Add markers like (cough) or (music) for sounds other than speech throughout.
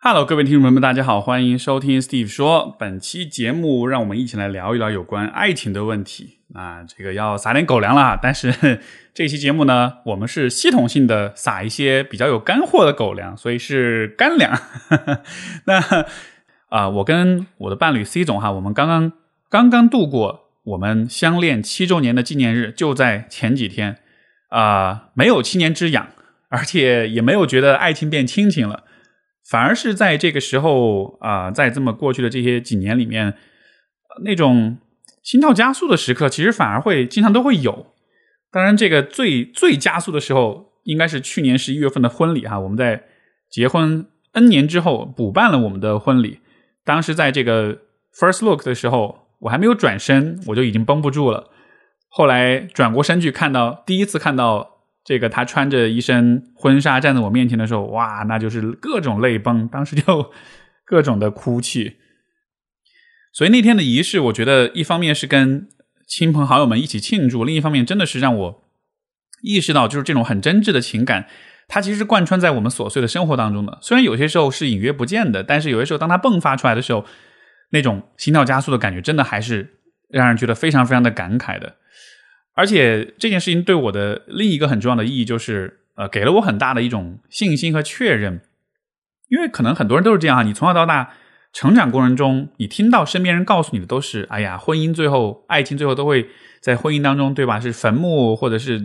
Hello，各位听众朋友们，大家好，欢迎收听 Steve 说。本期节目，让我们一起来聊一聊有关爱情的问题。啊，这个要撒点狗粮了，但是 (laughs) 这期节目呢，我们是系统性的撒一些比较有干货的狗粮，所以是干粮。(laughs) 那啊，我跟我的伴侣 C 总哈，我们刚刚刚刚度过我们相恋七周年的纪念日，就在前几天啊，没有七年之痒，而且也没有觉得爱情变亲情了。反而是在这个时候啊，在这么过去的这些几年里面，那种心跳加速的时刻，其实反而会经常都会有。当然，这个最最加速的时候，应该是去年十一月份的婚礼哈。我们在结婚 N 年之后补办了我们的婚礼。当时在这个 first look 的时候，我还没有转身，我就已经绷不住了。后来转过身去，看到第一次看到。这个他穿着一身婚纱站在我面前的时候，哇，那就是各种泪崩，当时就各种的哭泣。所以那天的仪式，我觉得一方面是跟亲朋好友们一起庆祝，另一方面真的是让我意识到，就是这种很真挚的情感，它其实是贯穿在我们琐碎的生活当中的。虽然有些时候是隐约不见的，但是有些时候当它迸发出来的时候，那种心跳加速的感觉，真的还是让人觉得非常非常的感慨的。而且这件事情对我的另一个很重要的意义就是，呃，给了我很大的一种信心和确认。因为可能很多人都是这样，你从小到大成长过程中，你听到身边人告诉你的都是，哎呀，婚姻最后，爱情最后都会在婚姻当中，对吧？是坟墓，或者是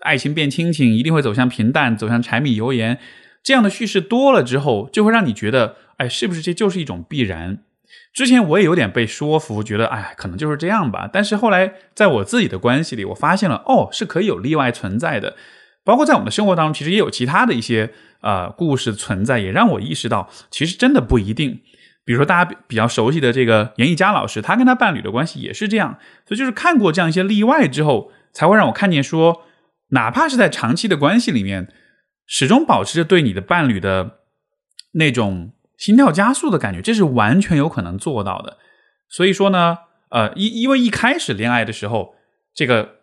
爱情变亲情，一定会走向平淡，走向柴米油盐。这样的叙事多了之后，就会让你觉得，哎，是不是这就是一种必然？之前我也有点被说服，觉得哎，可能就是这样吧。但是后来在我自己的关系里，我发现了哦，是可以有例外存在的。包括在我们的生活当中，其实也有其他的一些呃故事存在，也让我意识到，其实真的不一定。比如说大家比较熟悉的这个严艺佳老师，他跟他伴侣的关系也是这样。所以就是看过这样一些例外之后，才会让我看见说，哪怕是在长期的关系里面，始终保持着对你的伴侣的那种。心跳加速的感觉，这是完全有可能做到的。所以说呢，呃，因因为一开始恋爱的时候，这个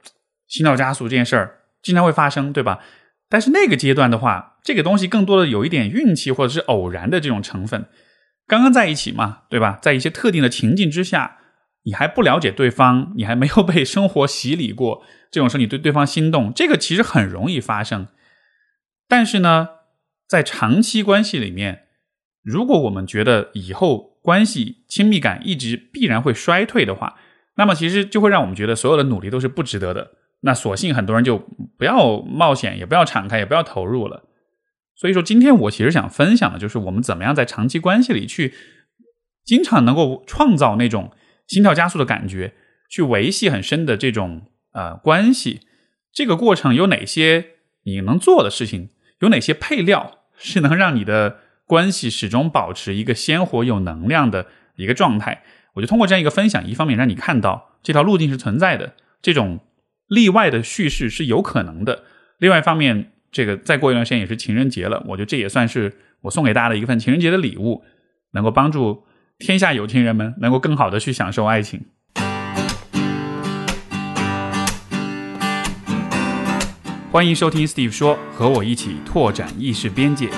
心跳加速这件事儿经常会发生，对吧？但是那个阶段的话，这个东西更多的有一点运气或者是偶然的这种成分。刚刚在一起嘛，对吧？在一些特定的情境之下，你还不了解对方，你还没有被生活洗礼过，这种时候你对对方心动，这个其实很容易发生。但是呢，在长期关系里面，如果我们觉得以后关系亲密感一直必然会衰退的话，那么其实就会让我们觉得所有的努力都是不值得的。那索性很多人就不要冒险，也不要敞开，也不要投入了。所以说，今天我其实想分享的就是我们怎么样在长期关系里去经常能够创造那种心跳加速的感觉，去维系很深的这种呃关系。这个过程有哪些你能做的事情？有哪些配料是能让你的？关系始终保持一个鲜活有能量的一个状态，我就通过这样一个分享，一方面让你看到这条路径是存在的，这种例外的叙事是有可能的；另外一方面，这个再过一段时间也是情人节了，我觉得这也算是我送给大家的一份情人节的礼物，能够帮助天下有情人们能够更好的去享受爱情。欢迎收听 Steve 说，和我一起拓展意识边界。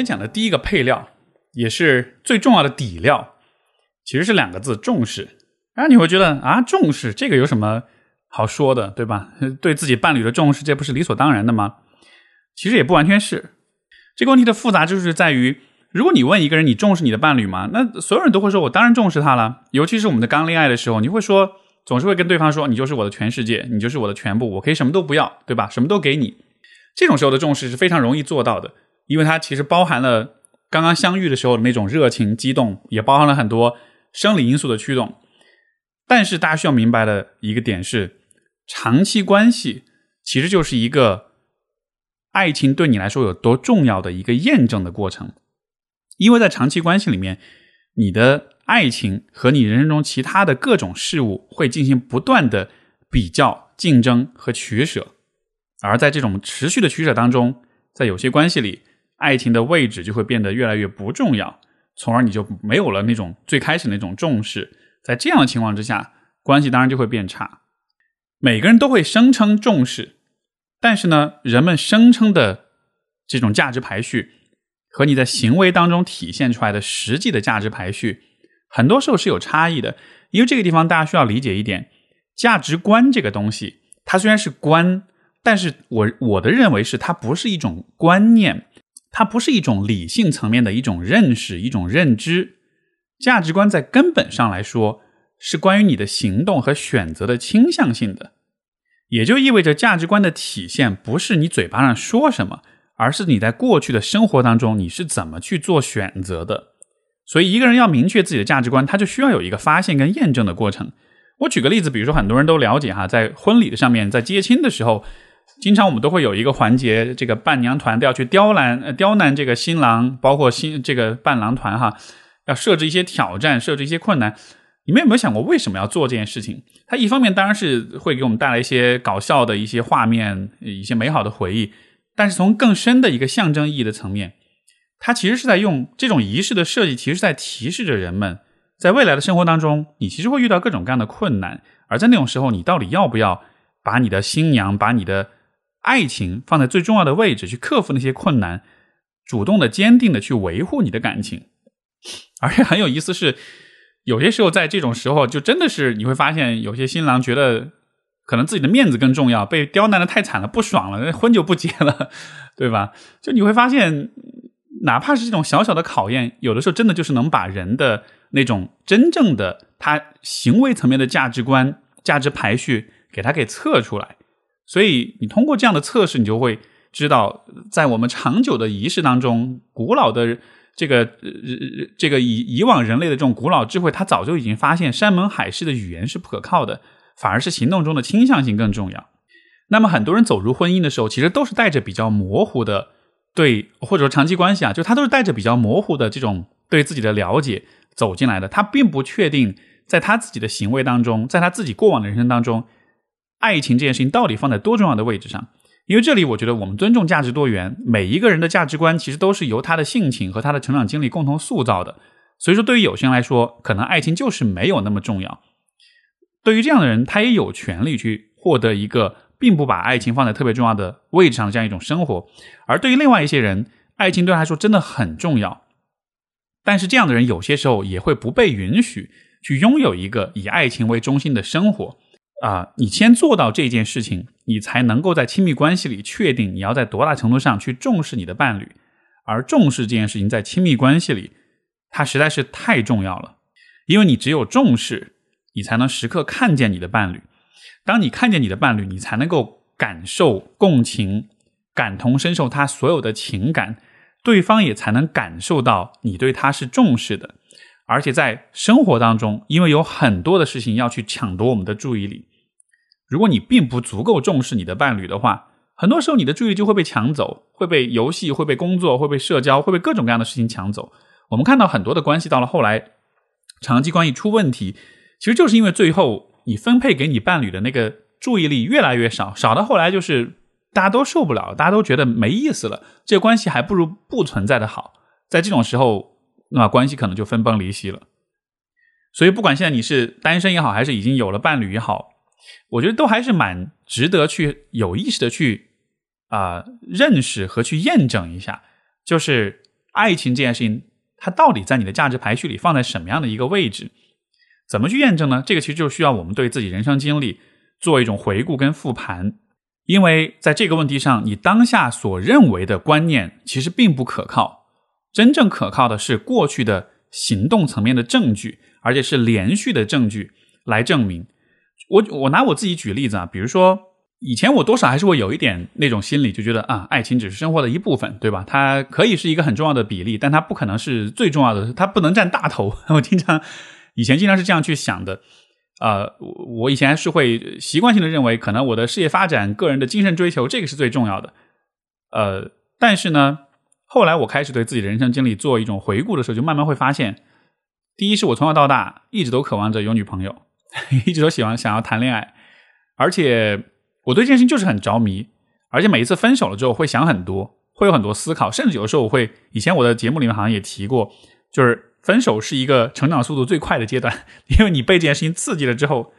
今天讲的第一个配料，也是最重要的底料，其实是两个字：重视。然后你会觉得啊，重视这个有什么好说的，对吧？对自己伴侣的重视，这不是理所当然的吗？其实也不完全是。这个问题的复杂就是在于，如果你问一个人你重视你的伴侣吗？那所有人都会说，我当然重视他了。尤其是我们的刚恋爱的时候，你会说，总是会跟对方说，你就是我的全世界，你就是我的全部，我可以什么都不要，对吧？什么都给你。这种时候的重视是非常容易做到的。因为它其实包含了刚刚相遇的时候的那种热情激动，也包含了很多生理因素的驱动。但是大家需要明白的一个点是，长期关系其实就是一个爱情对你来说有多重要的一个验证的过程。因为在长期关系里面，你的爱情和你人生中其他的各种事物会进行不断的比较、竞争和取舍，而在这种持续的取舍当中，在有些关系里。爱情的位置就会变得越来越不重要，从而你就没有了那种最开始那种重视。在这样的情况之下，关系当然就会变差。每个人都会声称重视，但是呢，人们声称的这种价值排序和你在行为当中体现出来的实际的价值排序，很多时候是有差异的。因为这个地方大家需要理解一点，价值观这个东西，它虽然是观，但是我我的认为是它不是一种观念，它不是一种理性层面的一种认识、一种认知。价值观在根本上来说。是关于你的行动和选择的倾向性的，也就意味着价值观的体现不是你嘴巴上说什么，而是你在过去的生活当中你是怎么去做选择的。所以，一个人要明确自己的价值观，他就需要有一个发现跟验证的过程。我举个例子，比如说很多人都了解哈，在婚礼的上面，在接亲的时候，经常我们都会有一个环节，这个伴娘团都要去刁难呃刁难这个新郎，包括新这个伴郎团哈，要设置一些挑战，设置一些困难。你们有没有想过为什么要做这件事情？它一方面当然是会给我们带来一些搞笑的一些画面、一些美好的回忆，但是从更深的一个象征意义的层面，它其实是在用这种仪式的设计，其实是在提示着人们，在未来的生活当中，你其实会遇到各种各样的困难，而在那种时候，你到底要不要把你的新娘、把你的爱情放在最重要的位置，去克服那些困难，主动的、坚定的去维护你的感情？而且很有意思是。有些时候，在这种时候，就真的是你会发现，有些新郎觉得可能自己的面子更重要，被刁难的太惨了，不爽了，那婚就不结了，对吧？就你会发现，哪怕是这种小小的考验，有的时候真的就是能把人的那种真正的他行为层面的价值观、价值排序给他给测出来。所以，你通过这样的测试，你就会知道，在我们长久的仪式当中，古老的。这个呃这个以以往人类的这种古老智慧，他早就已经发现山盟海誓的语言是不可靠的，反而是行动中的倾向性更重要。那么很多人走入婚姻的时候，其实都是带着比较模糊的对，或者说长期关系啊，就他都是带着比较模糊的这种对自己的了解走进来的。他并不确定在他自己的行为当中，在他自己过往的人生当中，爱情这件事情到底放在多重要的位置上。因为这里，我觉得我们尊重价值多元，每一个人的价值观其实都是由他的性情和他的成长经历共同塑造的。所以说，对于有些人来说，可能爱情就是没有那么重要。对于这样的人，他也有权利去获得一个并不把爱情放在特别重要的位置上的这样一种生活。而对于另外一些人，爱情对他来说真的很重要。但是这样的人有些时候也会不被允许去拥有一个以爱情为中心的生活。啊，你先做到这件事情，你才能够在亲密关系里确定你要在多大程度上去重视你的伴侣，而重视这件事情在亲密关系里，它实在是太重要了。因为你只有重视，你才能时刻看见你的伴侣。当你看见你的伴侣，你才能够感受共情、感同身受他所有的情感，对方也才能感受到你对他是重视的。而且在生活当中，因为有很多的事情要去抢夺我们的注意力。如果你并不足够重视你的伴侣的话，很多时候你的注意力就会被抢走，会被游戏、会被工作、会被社交、会被各种各样的事情抢走。我们看到很多的关系到了后来，长期关系出问题，其实就是因为最后你分配给你伴侣的那个注意力越来越少，少到后来就是大家都受不了，大家都觉得没意思了，这个关系还不如不存在的好。在这种时候，那关系可能就分崩离析了。所以，不管现在你是单身也好，还是已经有了伴侣也好。我觉得都还是蛮值得去有意识的去啊认识和去验证一下，就是爱情这件事情，它到底在你的价值排序里放在什么样的一个位置？怎么去验证呢？这个其实就需要我们对自己人生经历做一种回顾跟复盘，因为在这个问题上，你当下所认为的观念其实并不可靠，真正可靠的是过去的行动层面的证据，而且是连续的证据来证明。我我拿我自己举例子啊，比如说以前我多少还是会有一点那种心理，就觉得啊，爱情只是生活的一部分，对吧？它可以是一个很重要的比例，但它不可能是最重要的，它不能占大头。(laughs) 我经常以前经常是这样去想的，呃，我以前是会习惯性的认为，可能我的事业发展、个人的精神追求，这个是最重要的。呃，但是呢，后来我开始对自己的人生经历做一种回顾的时候，就慢慢会发现，第一是我从小到大一直都渴望着有女朋友。(laughs) 一直都喜欢想要谈恋爱，而且我对这件事情就是很着迷，而且每一次分手了之后会想很多，会有很多思考，甚至有的时候我会，以前我的节目里面好像也提过，就是分手是一个成长速度最快的阶段，(laughs) 因为你被这件事情刺激了之后，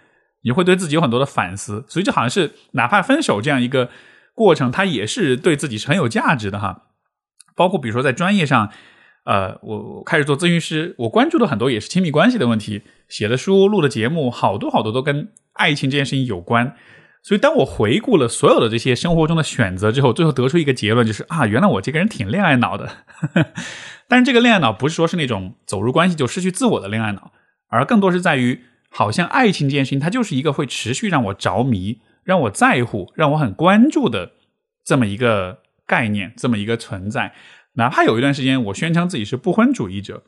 你会对自己有很多的反思。所以就好像是哪怕分手这样一个过程，它也是对自己是很有价值的哈。包括比如说在专业上，呃，我开始做咨询师，我关注的很多也是亲密关系的问题，写的书、录的节目，好多好多都跟爱情这件事情有关。所以，当我回顾了所有的这些生活中的选择之后，最后得出一个结论，就是啊，原来我这个人挺恋爱脑的。(laughs) 但是，这个恋爱脑不是说是那种走入关系就失去自我的恋爱脑，而更多是在于，好像爱情这件事情，它就是一个会持续让我着迷、让我在乎、让我很关注的这么一个概念，这么一个存在。哪怕有一段时间我宣称自己是不婚主义者，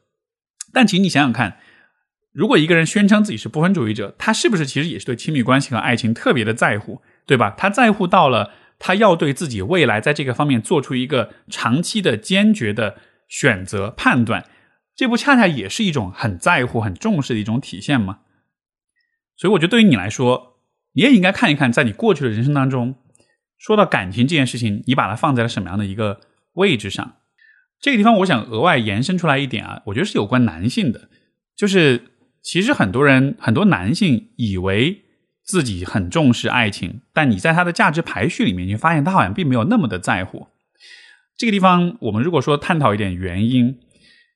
但请你想想看。如果一个人宣称自己是不婚主义者，他是不是其实也是对亲密关系和爱情特别的在乎，对吧？他在乎到了他要对自己未来在这个方面做出一个长期的坚决的选择判断，这不恰恰也是一种很在乎、很重视的一种体现吗？所以，我觉得对于你来说，你也应该看一看，在你过去的人生当中，说到感情这件事情，你把它放在了什么样的一个位置上？这个地方，我想额外延伸出来一点啊，我觉得是有关男性的，就是。其实很多人，很多男性以为自己很重视爱情，但你在他的价值排序里面，你发现他好像并没有那么的在乎。这个地方，我们如果说探讨一点原因，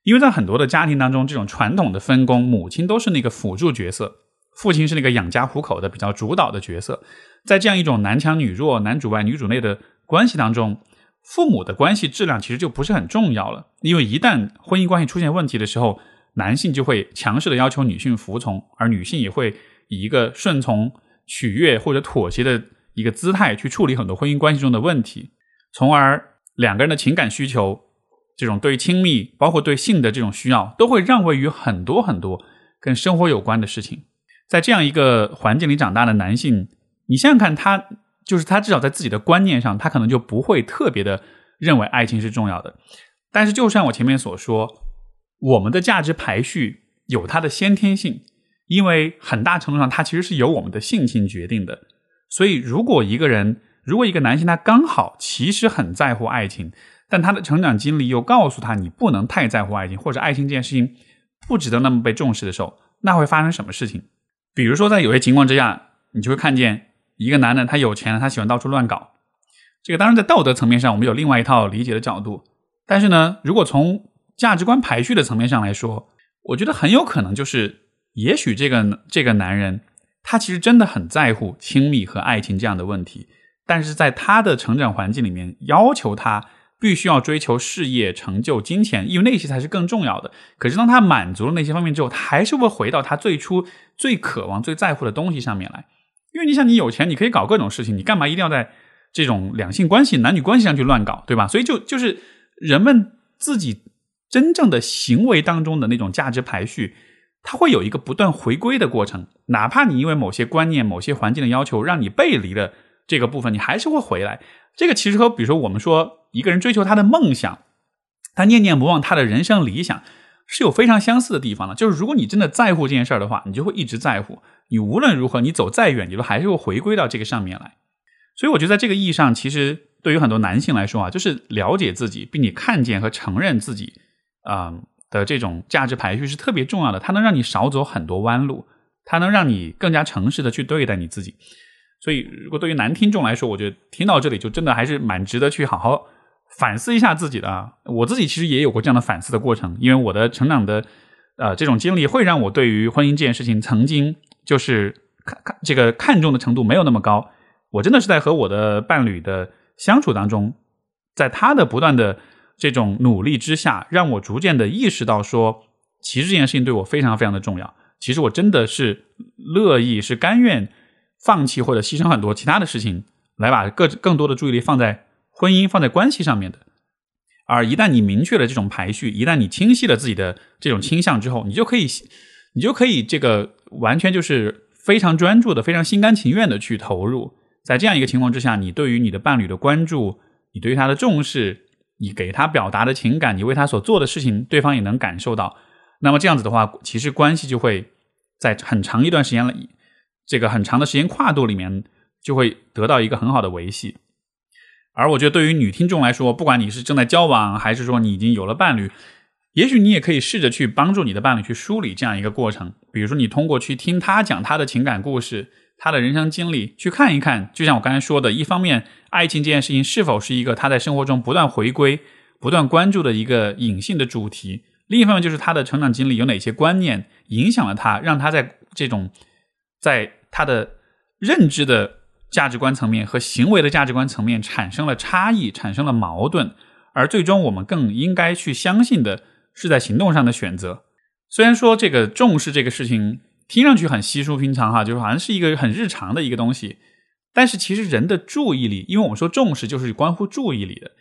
因为在很多的家庭当中，这种传统的分工，母亲都是那个辅助角色，父亲是那个养家糊口的比较主导的角色。在这样一种男强女弱、男主外女主内的关系当中，父母的关系质量其实就不是很重要了，因为一旦婚姻关系出现问题的时候。男性就会强势的要求女性服从，而女性也会以一个顺从、取悦或者妥协的一个姿态去处理很多婚姻关系中的问题，从而两个人的情感需求，这种对亲密，包括对性的这种需要，都会让位于很多很多跟生活有关的事情。在这样一个环境里长大的男性，你想想看，他就是他至少在自己的观念上，他可能就不会特别的认为爱情是重要的。但是，就像我前面所说。我们的价值排序有它的先天性，因为很大程度上它其实是由我们的性情决定的。所以，如果一个人，如果一个男性他刚好其实很在乎爱情，但他的成长经历又告诉他你不能太在乎爱情，或者爱情这件事情不值得那么被重视的时候，那会发生什么事情？比如说，在有些情况之下，你就会看见一个男的他有钱，他喜欢到处乱搞。这个当然在道德层面上，我们有另外一套理解的角度。但是呢，如果从价值观排序的层面上来说，我觉得很有可能就是，也许这个这个男人他其实真的很在乎亲密和爱情这样的问题，但是在他的成长环境里面，要求他必须要追求事业成就、金钱，因为那些才是更重要的。可是当他满足了那些方面之后，他还是会回到他最初最渴望、最在乎的东西上面来。因为你想，你有钱，你可以搞各种事情，你干嘛一定要在这种两性关系、男女关系上去乱搞，对吧？所以就就是人们自己。真正的行为当中的那种价值排序，它会有一个不断回归的过程。哪怕你因为某些观念、某些环境的要求，让你背离了这个部分，你还是会回来。这个其实和比如说我们说一个人追求他的梦想，他念念不忘他的人生理想，是有非常相似的地方的。就是如果你真的在乎这件事儿的话，你就会一直在乎。你无论如何，你走再远，你都还是会回归到这个上面来。所以我觉得在这个意义上，其实对于很多男性来说啊，就是了解自己，并且看见和承认自己。啊的这种价值排序是特别重要的，它能让你少走很多弯路，它能让你更加诚实的去对待你自己。所以，如果对于男听众来说，我觉得听到这里就真的还是蛮值得去好好反思一下自己的啊。我自己其实也有过这样的反思的过程，因为我的成长的呃这种经历会让我对于婚姻这件事情曾经就是看看这个看重的程度没有那么高。我真的是在和我的伴侣的相处当中，在他的不断的。这种努力之下，让我逐渐的意识到，说其实这件事情对我非常非常的重要。其实我真的是乐意，是甘愿放弃或者牺牲很多其他的事情，来把更更多的注意力放在婚姻、放在关系上面的。而一旦你明确了这种排序，一旦你清晰了自己的这种倾向之后，你就可以，你就可以这个完全就是非常专注的、非常心甘情愿的去投入。在这样一个情况之下，你对于你的伴侣的关注，你对于他的重视。你给他表达的情感，你为他所做的事情，对方也能感受到。那么这样子的话，其实关系就会在很长一段时间了，这个很长的时间跨度里面，就会得到一个很好的维系。而我觉得，对于女听众来说，不管你是正在交往，还是说你已经有了伴侣，也许你也可以试着去帮助你的伴侣去梳理这样一个过程。比如说，你通过去听他讲他的情感故事，他的人生经历，去看一看。就像我刚才说的，一方面，爱情这件事情是否是一个他在生活中不断回归、不断关注的一个隐性的主题；另一方面，就是他的成长经历有哪些观念影响了他，让他在这种在他的认知的价值观层面和行为的价值观层面产生了差异，产生了矛盾。而最终，我们更应该去相信的是在行动上的选择。虽然说这个重视这个事情听上去很稀疏平常哈，就是好像是一个很日常的一个东西，但是其实人的注意力，因为我们说重视就是关乎注意力的。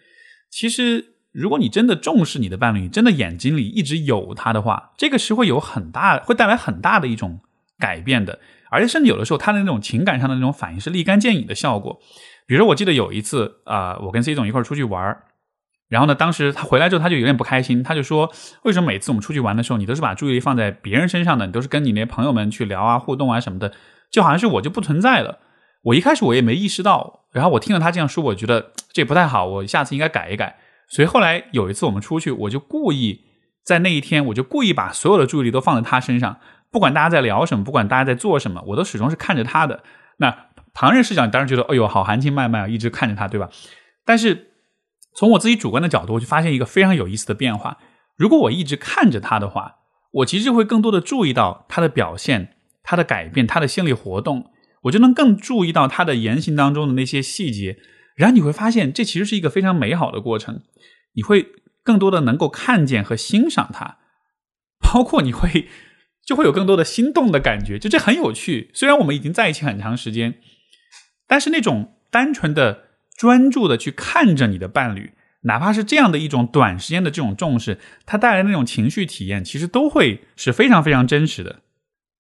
其实，如果你真的重视你的伴侣，真的眼睛里一直有他的话，这个是会有很大，会带来很大的一种改变的。而且，甚至有的时候，他的那种情感上的那种反应是立竿见影的效果。比如说，我记得有一次啊，我跟 C 总一块出去玩然后呢，当时他回来之后，他就有点不开心，他就说：“为什么每次我们出去玩的时候，你都是把注意力放在别人身上的？你都是跟你那朋友们去聊啊、互动啊什么的，就好像是我就不存在了。”我一开始我也没意识到，然后我听了他这样说，我觉得这不太好，我下次应该改一改。所以后来有一次我们出去，我就故意在那一天，我就故意把所有的注意力都放在他身上，不管大家在聊什么，不管大家在做什么，我都始终是看着他的。那旁人视角，你当然觉得，哎呦，好含情脉脉啊，一直看着他，对吧？但是。从我自己主观的角度，我就发现一个非常有意思的变化。如果我一直看着他的话，我其实会更多的注意到他的表现、他的改变、他的心理活动，我就能更注意到他的言行当中的那些细节。然后你会发现，这其实是一个非常美好的过程。你会更多的能够看见和欣赏他，包括你会就会有更多的心动的感觉。就这很有趣。虽然我们已经在一起很长时间，但是那种单纯的。专注的去看着你的伴侣，哪怕是这样的一种短时间的这种重视，它带来的那种情绪体验，其实都会是非常非常真实的。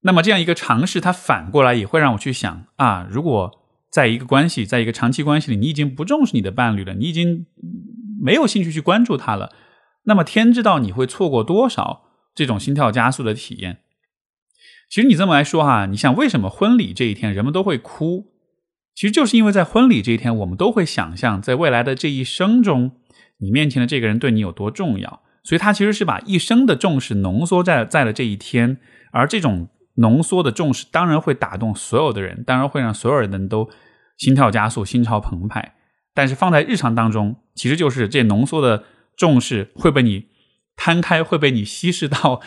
那么这样一个尝试，它反过来也会让我去想啊，如果在一个关系，在一个长期关系里，你已经不重视你的伴侣了，你已经没有兴趣去关注他了，那么天知道你会错过多少这种心跳加速的体验。其实你这么来说哈，你想为什么婚礼这一天人们都会哭？其实就是因为在婚礼这一天，我们都会想象在未来的这一生中，你面前的这个人对你有多重要，所以他其实是把一生的重视浓缩在在了这一天，而这种浓缩的重视当然会打动所有的人，当然会让所有人都心跳加速、心潮澎湃。但是放在日常当中，其实就是这浓缩的重视会被你摊开，会被你稀释到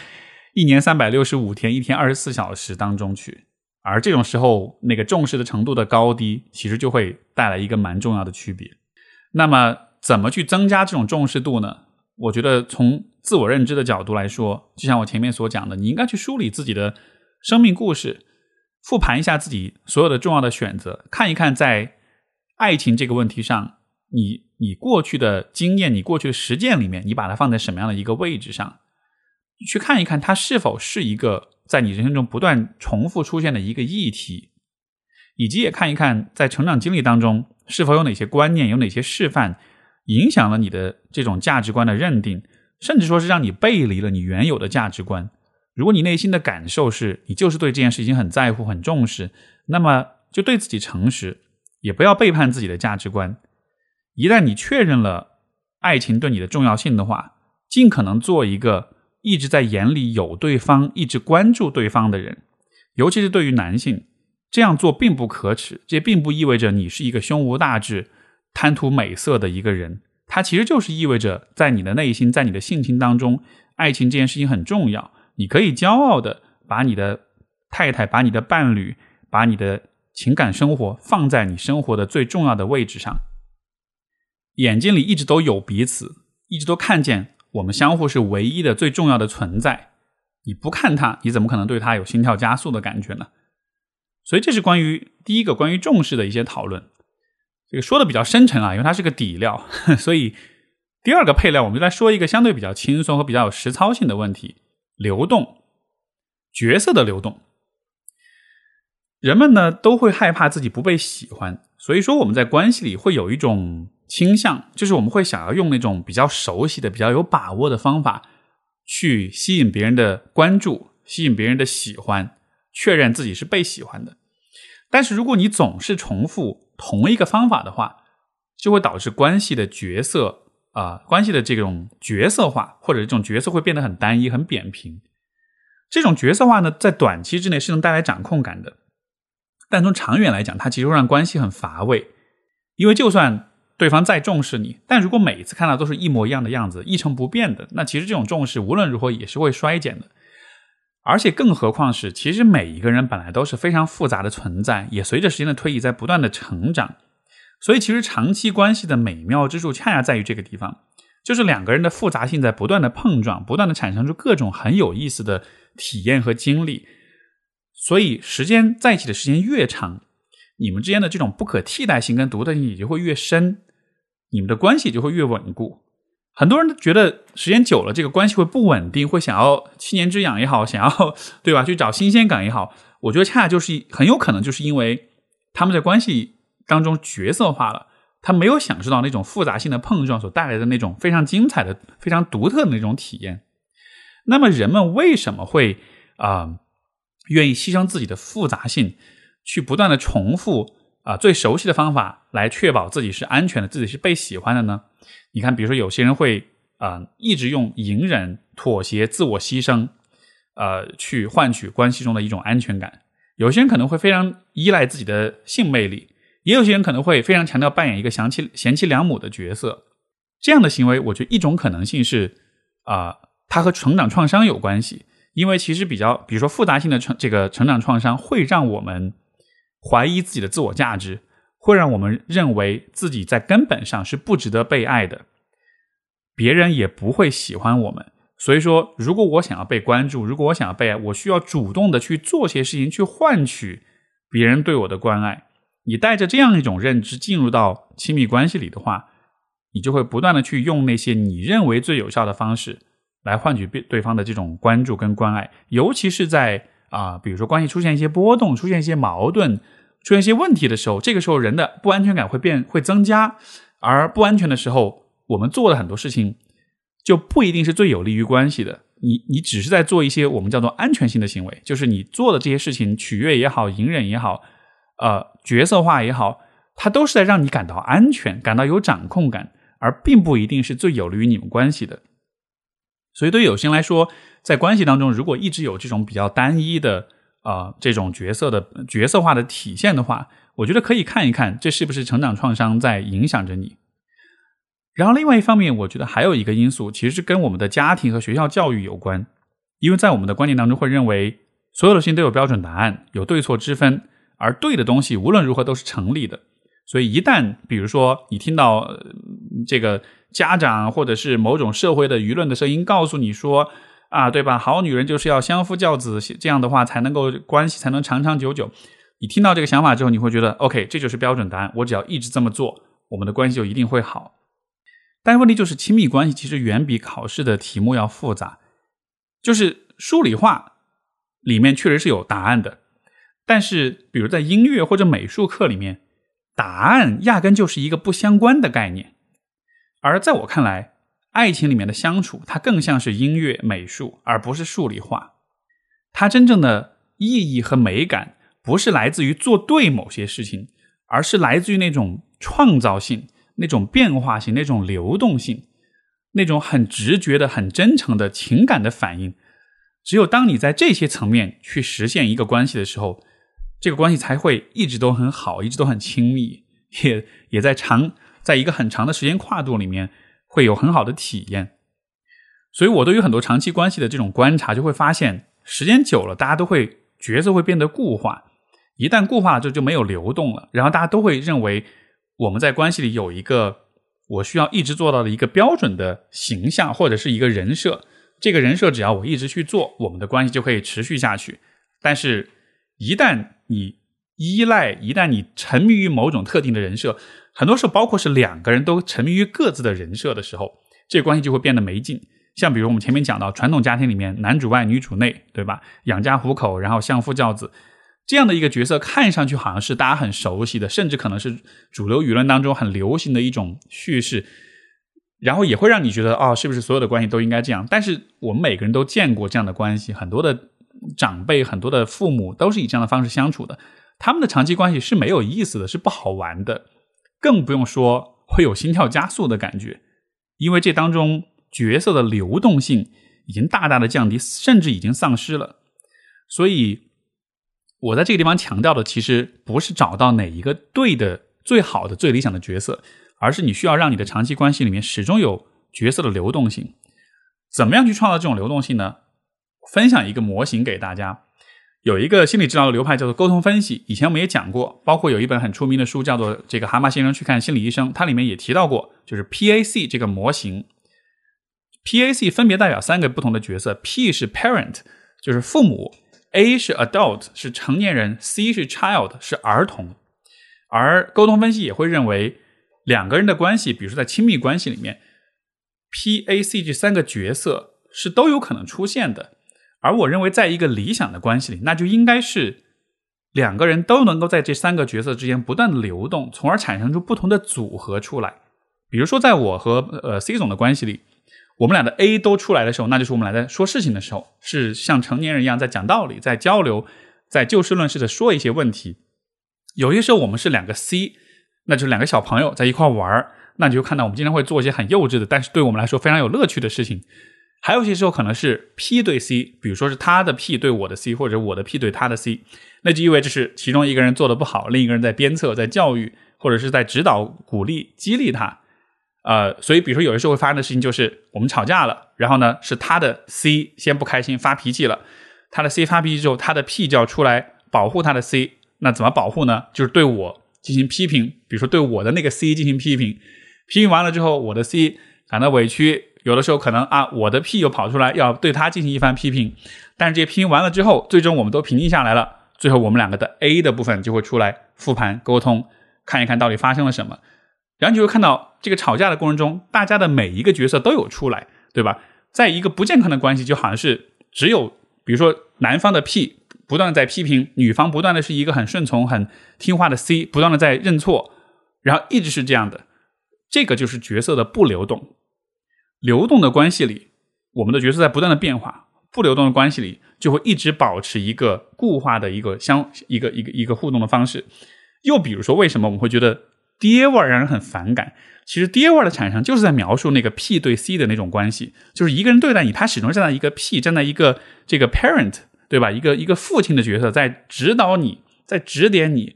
一年三百六十五天、一天二十四小时当中去。而这种时候，那个重视的程度的高低，其实就会带来一个蛮重要的区别。那么，怎么去增加这种重视度呢？我觉得从自我认知的角度来说，就像我前面所讲的，你应该去梳理自己的生命故事，复盘一下自己所有的重要的选择，看一看在爱情这个问题上，你你过去的经验，你过去的实践里面，你把它放在什么样的一个位置上，去看一看它是否是一个。在你人生中不断重复出现的一个议题，以及也看一看在成长经历当中是否有哪些观念、有哪些示范影响了你的这种价值观的认定，甚至说是让你背离了你原有的价值观。如果你内心的感受是你就是对这件事情很在乎、很重视，那么就对自己诚实，也不要背叛自己的价值观。一旦你确认了爱情对你的重要性的话，尽可能做一个。一直在眼里有对方，一直关注对方的人，尤其是对于男性，这样做并不可耻。这并不意味着你是一个胸无大志、贪图美色的一个人。它其实就是意味着，在你的内心，在你的性情当中，爱情这件事情很重要。你可以骄傲的把你的太太、把你的伴侣、把你的情感生活放在你生活的最重要的位置上，眼睛里一直都有彼此，一直都看见。我们相互是唯一的、最重要的存在。你不看他，你怎么可能对他有心跳加速的感觉呢？所以，这是关于第一个关于重视的一些讨论。这个说的比较深沉啊，因为它是个底料。(laughs) 所以，第二个配料，我们就来说一个相对比较轻松和比较有实操性的问题：流动角色的流动。人们呢都会害怕自己不被喜欢，所以说我们在关系里会有一种。倾向就是我们会想要用那种比较熟悉的、比较有把握的方法，去吸引别人的关注，吸引别人的喜欢，确认自己是被喜欢的。但是如果你总是重复同一个方法的话，就会导致关系的角色啊，关系的这种角色化，或者这种角色会变得很单一、很扁平。这种角色化呢，在短期之内是能带来掌控感的，但从长远来讲，它其实会让关系很乏味，因为就算对方再重视你，但如果每一次看到都是一模一样的样子，一成不变的，那其实这种重视无论如何也是会衰减的。而且更何况是，其实每一个人本来都是非常复杂的存在，也随着时间的推移在不断的成长。所以，其实长期关系的美妙之处，恰恰在于这个地方，就是两个人的复杂性在不断的碰撞，不断的产生出各种很有意思的体验和经历。所以，时间在一起的时间越长，你们之间的这种不可替代性跟独特性也就会越深，你们的关系就会越稳固。很多人都觉得时间久了，这个关系会不稳定，会想要七年之痒也好，想要 (laughs) 对吧，去找新鲜感也好。我觉得恰恰就是很有可能就是因为他们在关系当中角色化了，他没有享受到那种复杂性的碰撞所带来的那种非常精彩的、非常独特的那种体验。那么人们为什么会啊愿意牺牲自己的复杂性，去不断的重复啊最熟悉的方法来确保自己是安全的，自己是被喜欢的呢？你看，比如说有些人会啊一直用隐忍、妥协、自我牺牲，呃，去换取关系中的一种安全感。有些人可能会非常依赖自己的性魅力，也有些人可能会非常强调扮演一个贤妻贤妻良母的角色。这样的行为，我觉得一种可能性是啊，它和成长创伤有关系。因为其实比较，比如说复杂性的成这个成长创伤，会让我们怀疑自己的自我价值。会让我们认为自己在根本上是不值得被爱的，别人也不会喜欢我们。所以说，如果我想要被关注，如果我想要被爱，我需要主动的去做些事情，去换取别人对我的关爱。你带着这样一种认知进入到亲密关系里的话，你就会不断的去用那些你认为最有效的方式来换取对对方的这种关注跟关爱。尤其是在啊，比如说关系出现一些波动，出现一些矛盾。出现一些问题的时候，这个时候人的不安全感会变会增加，而不安全的时候，我们做的很多事情就不一定是最有利于关系的。你你只是在做一些我们叫做安全性的行为，就是你做的这些事情，取悦也好，隐忍也好，呃，角色化也好，它都是在让你感到安全，感到有掌控感，而并不一定是最有利于你们关系的。所以对有些人来说，在关系当中，如果一直有这种比较单一的。啊，这种角色的角色化的体现的话，我觉得可以看一看，这是不是成长创伤在影响着你。然后另外一方面，我觉得还有一个因素，其实是跟我们的家庭和学校教育有关。因为在我们的观念当中，会认为所有的事情都有标准答案，有对错之分，而对的东西无论如何都是成立的。所以一旦比如说你听到这个家长或者是某种社会的舆论的声音告诉你说。啊，对吧？好女人就是要相夫教子，这样的话才能够关系才能长长久久。你听到这个想法之后，你会觉得 OK，这就是标准答案。我只要一直这么做，我们的关系就一定会好。但问题就是，亲密关系其实远比考试的题目要复杂。就是数理化里面确实是有答案的，但是比如在音乐或者美术课里面，答案压根就是一个不相关的概念。而在我看来，爱情里面的相处，它更像是音乐美术，而不是数理化。它真正的意义和美感，不是来自于做对某些事情，而是来自于那种创造性、那种变化性、那种流动性、那种很直觉的、很真诚的情感的反应。只有当你在这些层面去实现一个关系的时候，这个关系才会一直都很好，一直都很亲密，也也在长在一个很长的时间跨度里面。会有很好的体验，所以我对于很多长期关系的这种观察，就会发现，时间久了，大家都会角色会变得固化，一旦固化了，就就没有流动了。然后大家都会认为，我们在关系里有一个我需要一直做到的一个标准的形象，或者是一个人设。这个人设只要我一直去做，我们的关系就可以持续下去。但是，一旦你依赖，一旦你沉迷于某种特定的人设，很多时候，包括是两个人都沉迷于各自的人设的时候，这个关系就会变得没劲。像比如我们前面讲到传统家庭里面男主外女主内，对吧？养家糊口，然后相夫教子这样的一个角色，看上去好像是大家很熟悉的，甚至可能是主流舆论当中很流行的一种叙事，然后也会让你觉得哦，是不是所有的关系都应该这样？但是我们每个人都见过这样的关系，很多的长辈、很多的父母都是以这样的方式相处的，他们的长期关系是没有意思的，是不好玩的。更不用说会有心跳加速的感觉，因为这当中角色的流动性已经大大的降低，甚至已经丧失了。所以，我在这个地方强调的，其实不是找到哪一个对的、最好的、最理想的角色，而是你需要让你的长期关系里面始终有角色的流动性。怎么样去创造这种流动性呢？分享一个模型给大家。有一个心理治疗的流派叫做沟通分析，以前我们也讲过，包括有一本很出名的书叫做《这个蛤蟆先生去看心理医生》，它里面也提到过，就是 PAC 这个模型。PAC 分别代表三个不同的角色：P 是 parent，就是父母；A 是 adult，是成年人；C 是 child，是儿童。而沟通分析也会认为，两个人的关系，比如说在亲密关系里面，PAC 这三个角色是都有可能出现的。而我认为，在一个理想的关系里，那就应该是两个人都能够在这三个角色之间不断的流动，从而产生出不同的组合出来。比如说，在我和呃 C 总的关系里，我们俩的 A 都出来的时候，那就是我们俩在说事情的时候，是像成年人一样在讲道理、在交流、在就事论事的说一些问题。有些时候我们是两个 C，那就是两个小朋友在一块玩儿，那你就看到我们经常会做一些很幼稚的，但是对我们来说非常有乐趣的事情。还有些时候可能是 P 对 C，比如说是他的 P 对我的 C，或者我的 P 对他的 C，那就意味着是其中一个人做的不好，另一个人在鞭策、在教育，或者是在指导、鼓励、激励他。呃，所以比如说有些时候会发生的事情就是我们吵架了，然后呢是他的 C 先不开心发脾气了，他的 C 发脾气之后，他的 P 就要出来保护他的 C。那怎么保护呢？就是对我进行批评，比如说对我的那个 C 进行批评，批评完了之后，我的 C 感到委屈。有的时候可能啊，我的 P 又跑出来要对他进行一番批评，但是这些批评完了之后，最终我们都平静下来了。最后我们两个的 A 的部分就会出来复盘沟通，看一看到底发生了什么。然后你就会看到这个吵架的过程中，大家的每一个角色都有出来，对吧？在一个不健康的关系，就好像是只有比如说男方的 P 不断的在批评，女方不断的是一个很顺从、很听话的 C 不断的在认错，然后一直是这样的。这个就是角色的不流动。流动的关系里，我们的角色在不断的变化；不流动的关系里，就会一直保持一个固化的一个相一个一个一个互动的方式。又比如说，为什么我们会觉得爹味儿让人很反感？其实爹味儿的产生就是在描述那个 P 对 C 的那种关系，就是一个人对待你，他始终站在一个 P，站在一个这个 parent，对吧？一个一个父亲的角色在指导你，在指点你，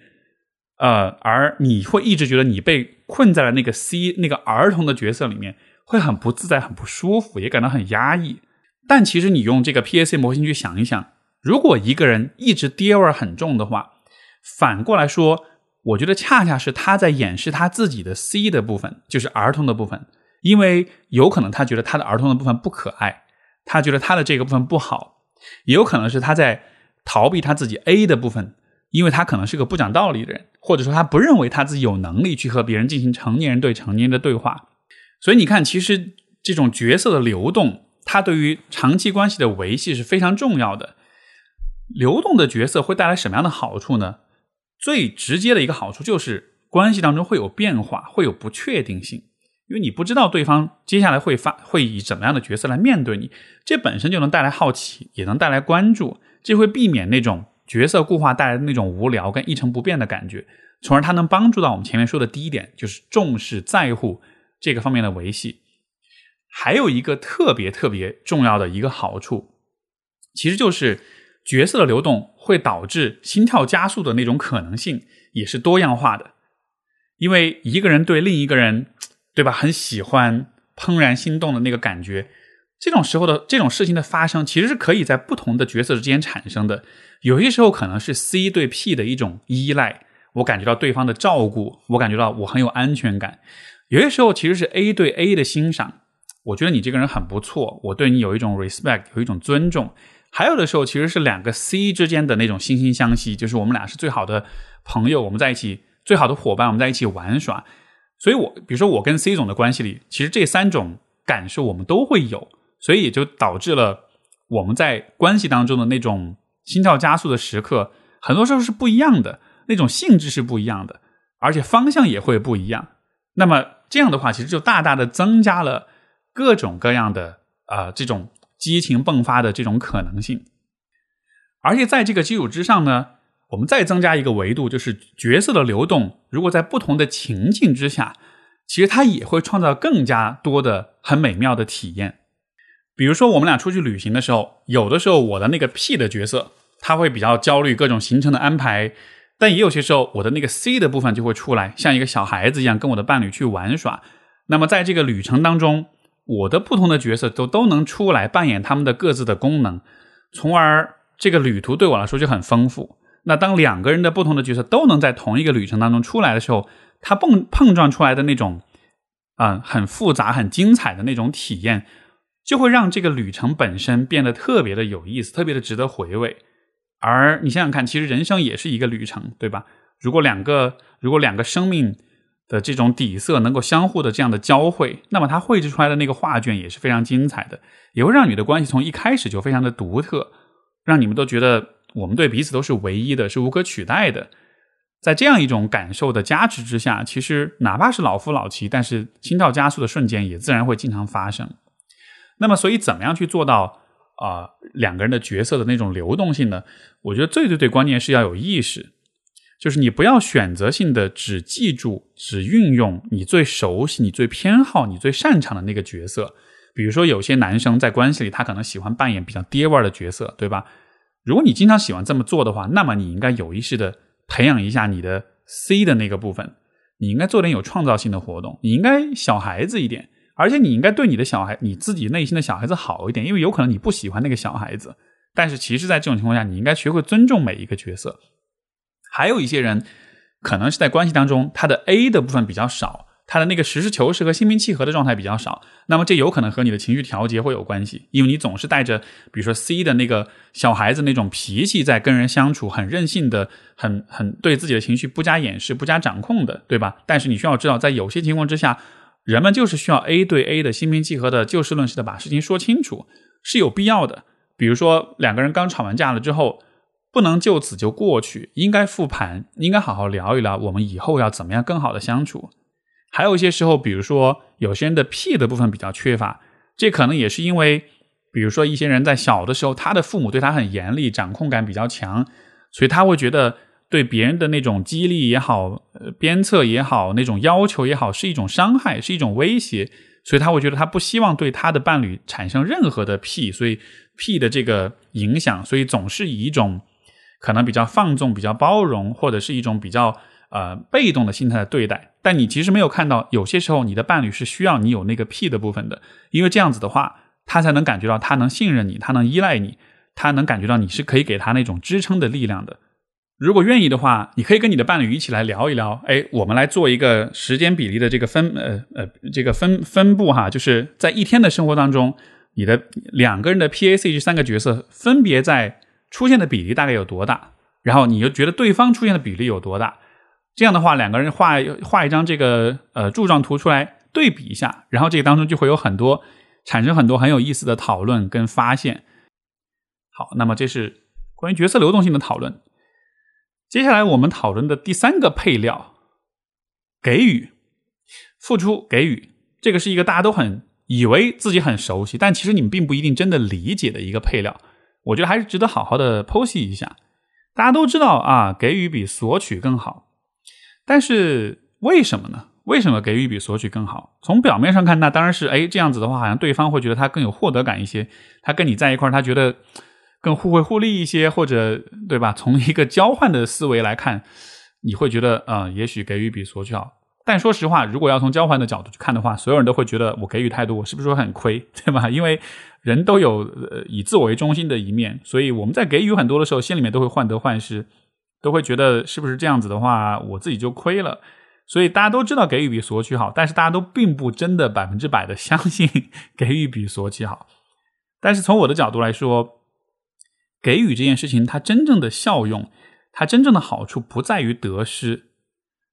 呃，而你会一直觉得你被困在了那个 C 那个儿童的角色里面。会很不自在，很不舒服，也感到很压抑。但其实你用这个 PAC 模型去想一想，如果一个人一直爹味很重的话，反过来说，我觉得恰恰是他在掩饰他自己的 C 的部分，就是儿童的部分。因为有可能他觉得他的儿童的部分不可爱，他觉得他的这个部分不好，也有可能是他在逃避他自己 A 的部分，因为他可能是个不讲道理的人，或者说他不认为他自己有能力去和别人进行成年人对成年人的对话。所以你看，其实这种角色的流动，它对于长期关系的维系是非常重要的。流动的角色会带来什么样的好处呢？最直接的一个好处就是关系当中会有变化，会有不确定性，因为你不知道对方接下来会发会以怎么样的角色来面对你，这本身就能带来好奇，也能带来关注，这会避免那种角色固化带来的那种无聊跟一成不变的感觉，从而它能帮助到我们前面说的第一点，就是重视在乎。这个方面的维系，还有一个特别特别重要的一个好处，其实就是角色的流动会导致心跳加速的那种可能性也是多样化的。因为一个人对另一个人，对吧，很喜欢怦然心动的那个感觉，这种时候的这种事情的发生，其实是可以在不同的角色之间产生的。有些时候可能是 C 对 P 的一种依赖，我感觉到对方的照顾，我感觉到我很有安全感。有些时候其实是 A 对 A 的欣赏，我觉得你这个人很不错，我对你有一种 respect，有一种尊重。还有的时候其实是两个 C 之间的那种惺惺相惜，就是我们俩是最好的朋友，我们在一起最好的伙伴，我们在一起玩耍。所以，我比如说我跟 C 总的关系里，其实这三种感受我们都会有，所以也就导致了我们在关系当中的那种心跳加速的时刻，很多时候是不一样的，那种性质是不一样的，而且方向也会不一样。那么。这样的话，其实就大大的增加了各种各样的啊这种激情迸发的这种可能性。而且在这个基础之上呢，我们再增加一个维度，就是角色的流动。如果在不同的情境之下，其实它也会创造更加多的很美妙的体验。比如说，我们俩出去旅行的时候，有的时候我的那个 P 的角色，他会比较焦虑各种行程的安排。但也有些时候，我的那个 C 的部分就会出来，像一个小孩子一样，跟我的伴侣去玩耍。那么在这个旅程当中，我的不同的角色都都能出来扮演他们的各自的功能，从而这个旅途对我来说就很丰富。那当两个人的不同的角色都能在同一个旅程当中出来的时候，它碰碰撞出来的那种，啊，很复杂、很精彩的那种体验，就会让这个旅程本身变得特别的有意思，特别的值得回味。而你想想看，其实人生也是一个旅程，对吧？如果两个如果两个生命的这种底色能够相互的这样的交汇，那么它绘制出来的那个画卷也是非常精彩的，也会让你的关系从一开始就非常的独特，让你们都觉得我们对彼此都是唯一的，是无可取代的。在这样一种感受的加持之下，其实哪怕是老夫老妻，但是心跳加速的瞬间也自然会经常发生。那么，所以怎么样去做到啊两个人的角色的那种流动性呢？我觉得最最最关键是要有意识，就是你不要选择性的只记住、只运用你最熟悉、你最偏好、你最擅长的那个角色。比如说，有些男生在关系里，他可能喜欢扮演比较爹味的角色，对吧？如果你经常喜欢这么做的话，那么你应该有意识的。培养一下你的 C 的那个部分，你应该做点有创造性的活动，你应该小孩子一点，而且你应该对你的小孩，你自己内心的小孩子好一点，因为有可能你不喜欢那个小孩子，但是其实，在这种情况下，你应该学会尊重每一个角色。还有一些人，可能是在关系当中，他的 A 的部分比较少。他的那个实事求是和心平气和的状态比较少，那么这有可能和你的情绪调节会有关系，因为你总是带着，比如说 C 的那个小孩子那种脾气在跟人相处，很任性的，很很对自己的情绪不加掩饰、不加掌控的，对吧？但是你需要知道，在有些情况之下，人们就是需要 A 对 A 的心平气和的就事论事的把事情说清楚，是有必要的。比如说两个人刚吵完架了之后，不能就此就过去，应该复盘，应该好好聊一聊，我们以后要怎么样更好的相处。还有一些时候，比如说有些人的 P 的部分比较缺乏，这可能也是因为，比如说一些人在小的时候，他的父母对他很严厉，掌控感比较强，所以他会觉得对别人的那种激励也好，呃，鞭策也好，那种要求也好，是一种伤害，是一种威胁，所以他会觉得他不希望对他的伴侣产生任何的 P，所以 P 的这个影响，所以总是以一种可能比较放纵、比较包容，或者是一种比较。呃，被动的心态的对待，但你其实没有看到，有些时候你的伴侣是需要你有那个 P 的部分的，因为这样子的话，他才能感觉到他能信任你，他能依赖你，他能感觉到你是可以给他那种支撑的力量的。如果愿意的话，你可以跟你的伴侣一起来聊一聊，哎，我们来做一个时间比例的这个分，呃呃，这个分分布哈，就是在一天的生活当中，你的两个人的 P A C 这三个角色分别在出现的比例大概有多大，然后你就觉得对方出现的比例有多大。这样的话，两个人画画一张这个呃柱状图出来对比一下，然后这个当中就会有很多产生很多很有意思的讨论跟发现。好，那么这是关于角色流动性的讨论。接下来我们讨论的第三个配料，给予、付出、给予，这个是一个大家都很以为自己很熟悉，但其实你们并不一定真的理解的一个配料。我觉得还是值得好好的剖析一下。大家都知道啊，给予比索取更好。但是为什么呢？为什么给予比索取更好？从表面上看，那当然是哎，这样子的话，好像对方会觉得他更有获得感一些，他跟你在一块儿，他觉得更互惠互利一些，或者对吧？从一个交换的思维来看，你会觉得啊，也许给予比索取好。但说实话，如果要从交换的角度去看的话，所有人都会觉得我给予太多，我是不是说很亏，(laughs) 对吧？因为人都有呃以自我为中心的一面，所以我们在给予很多的时候，心里面都会患得患失。都会觉得是不是这样子的话，我自己就亏了。所以大家都知道给予比索取好，但是大家都并不真的百分之百的相信 (laughs) 给予比索取好。但是从我的角度来说，给予这件事情，它真正的效用，它真正的好处不在于得失，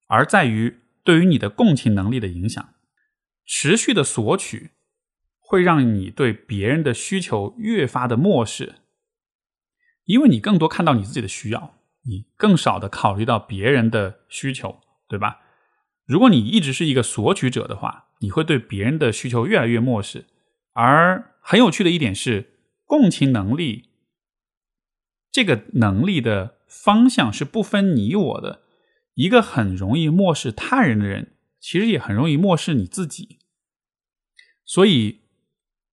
而在于对于你的共情能力的影响。持续的索取会让你对别人的需求越发的漠视，因为你更多看到你自己的需要。你更少的考虑到别人的需求，对吧？如果你一直是一个索取者的话，你会对别人的需求越来越漠视。而很有趣的一点是，共情能力这个能力的方向是不分你我的。一个很容易漠视他人的人，其实也很容易漠视你自己。所以，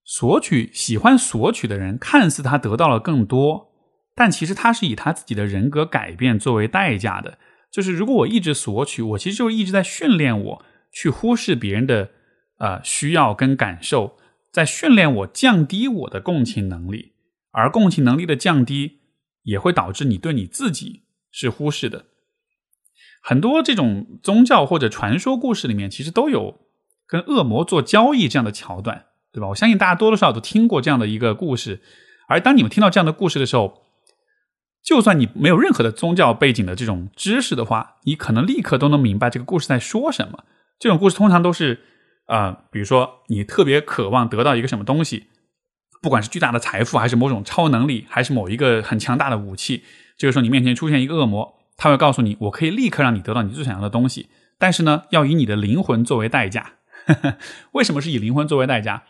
索取喜欢索取的人，看似他得到了更多。但其实他是以他自己的人格改变作为代价的。就是如果我一直索取，我其实就一直在训练我去忽视别人的呃需要跟感受，在训练我降低我的共情能力，而共情能力的降低也会导致你对你自己是忽视的。很多这种宗教或者传说故事里面，其实都有跟恶魔做交易这样的桥段，对吧？我相信大家多多少少都听过这样的一个故事。而当你们听到这样的故事的时候，就算你没有任何的宗教背景的这种知识的话，你可能立刻都能明白这个故事在说什么。这种故事通常都是，啊，比如说你特别渴望得到一个什么东西，不管是巨大的财富，还是某种超能力，还是某一个很强大的武器，这个时候你面前出现一个恶魔，他会告诉你，我可以立刻让你得到你最想要的东西，但是呢，要以你的灵魂作为代价。(laughs) 为什么是以灵魂作为代价？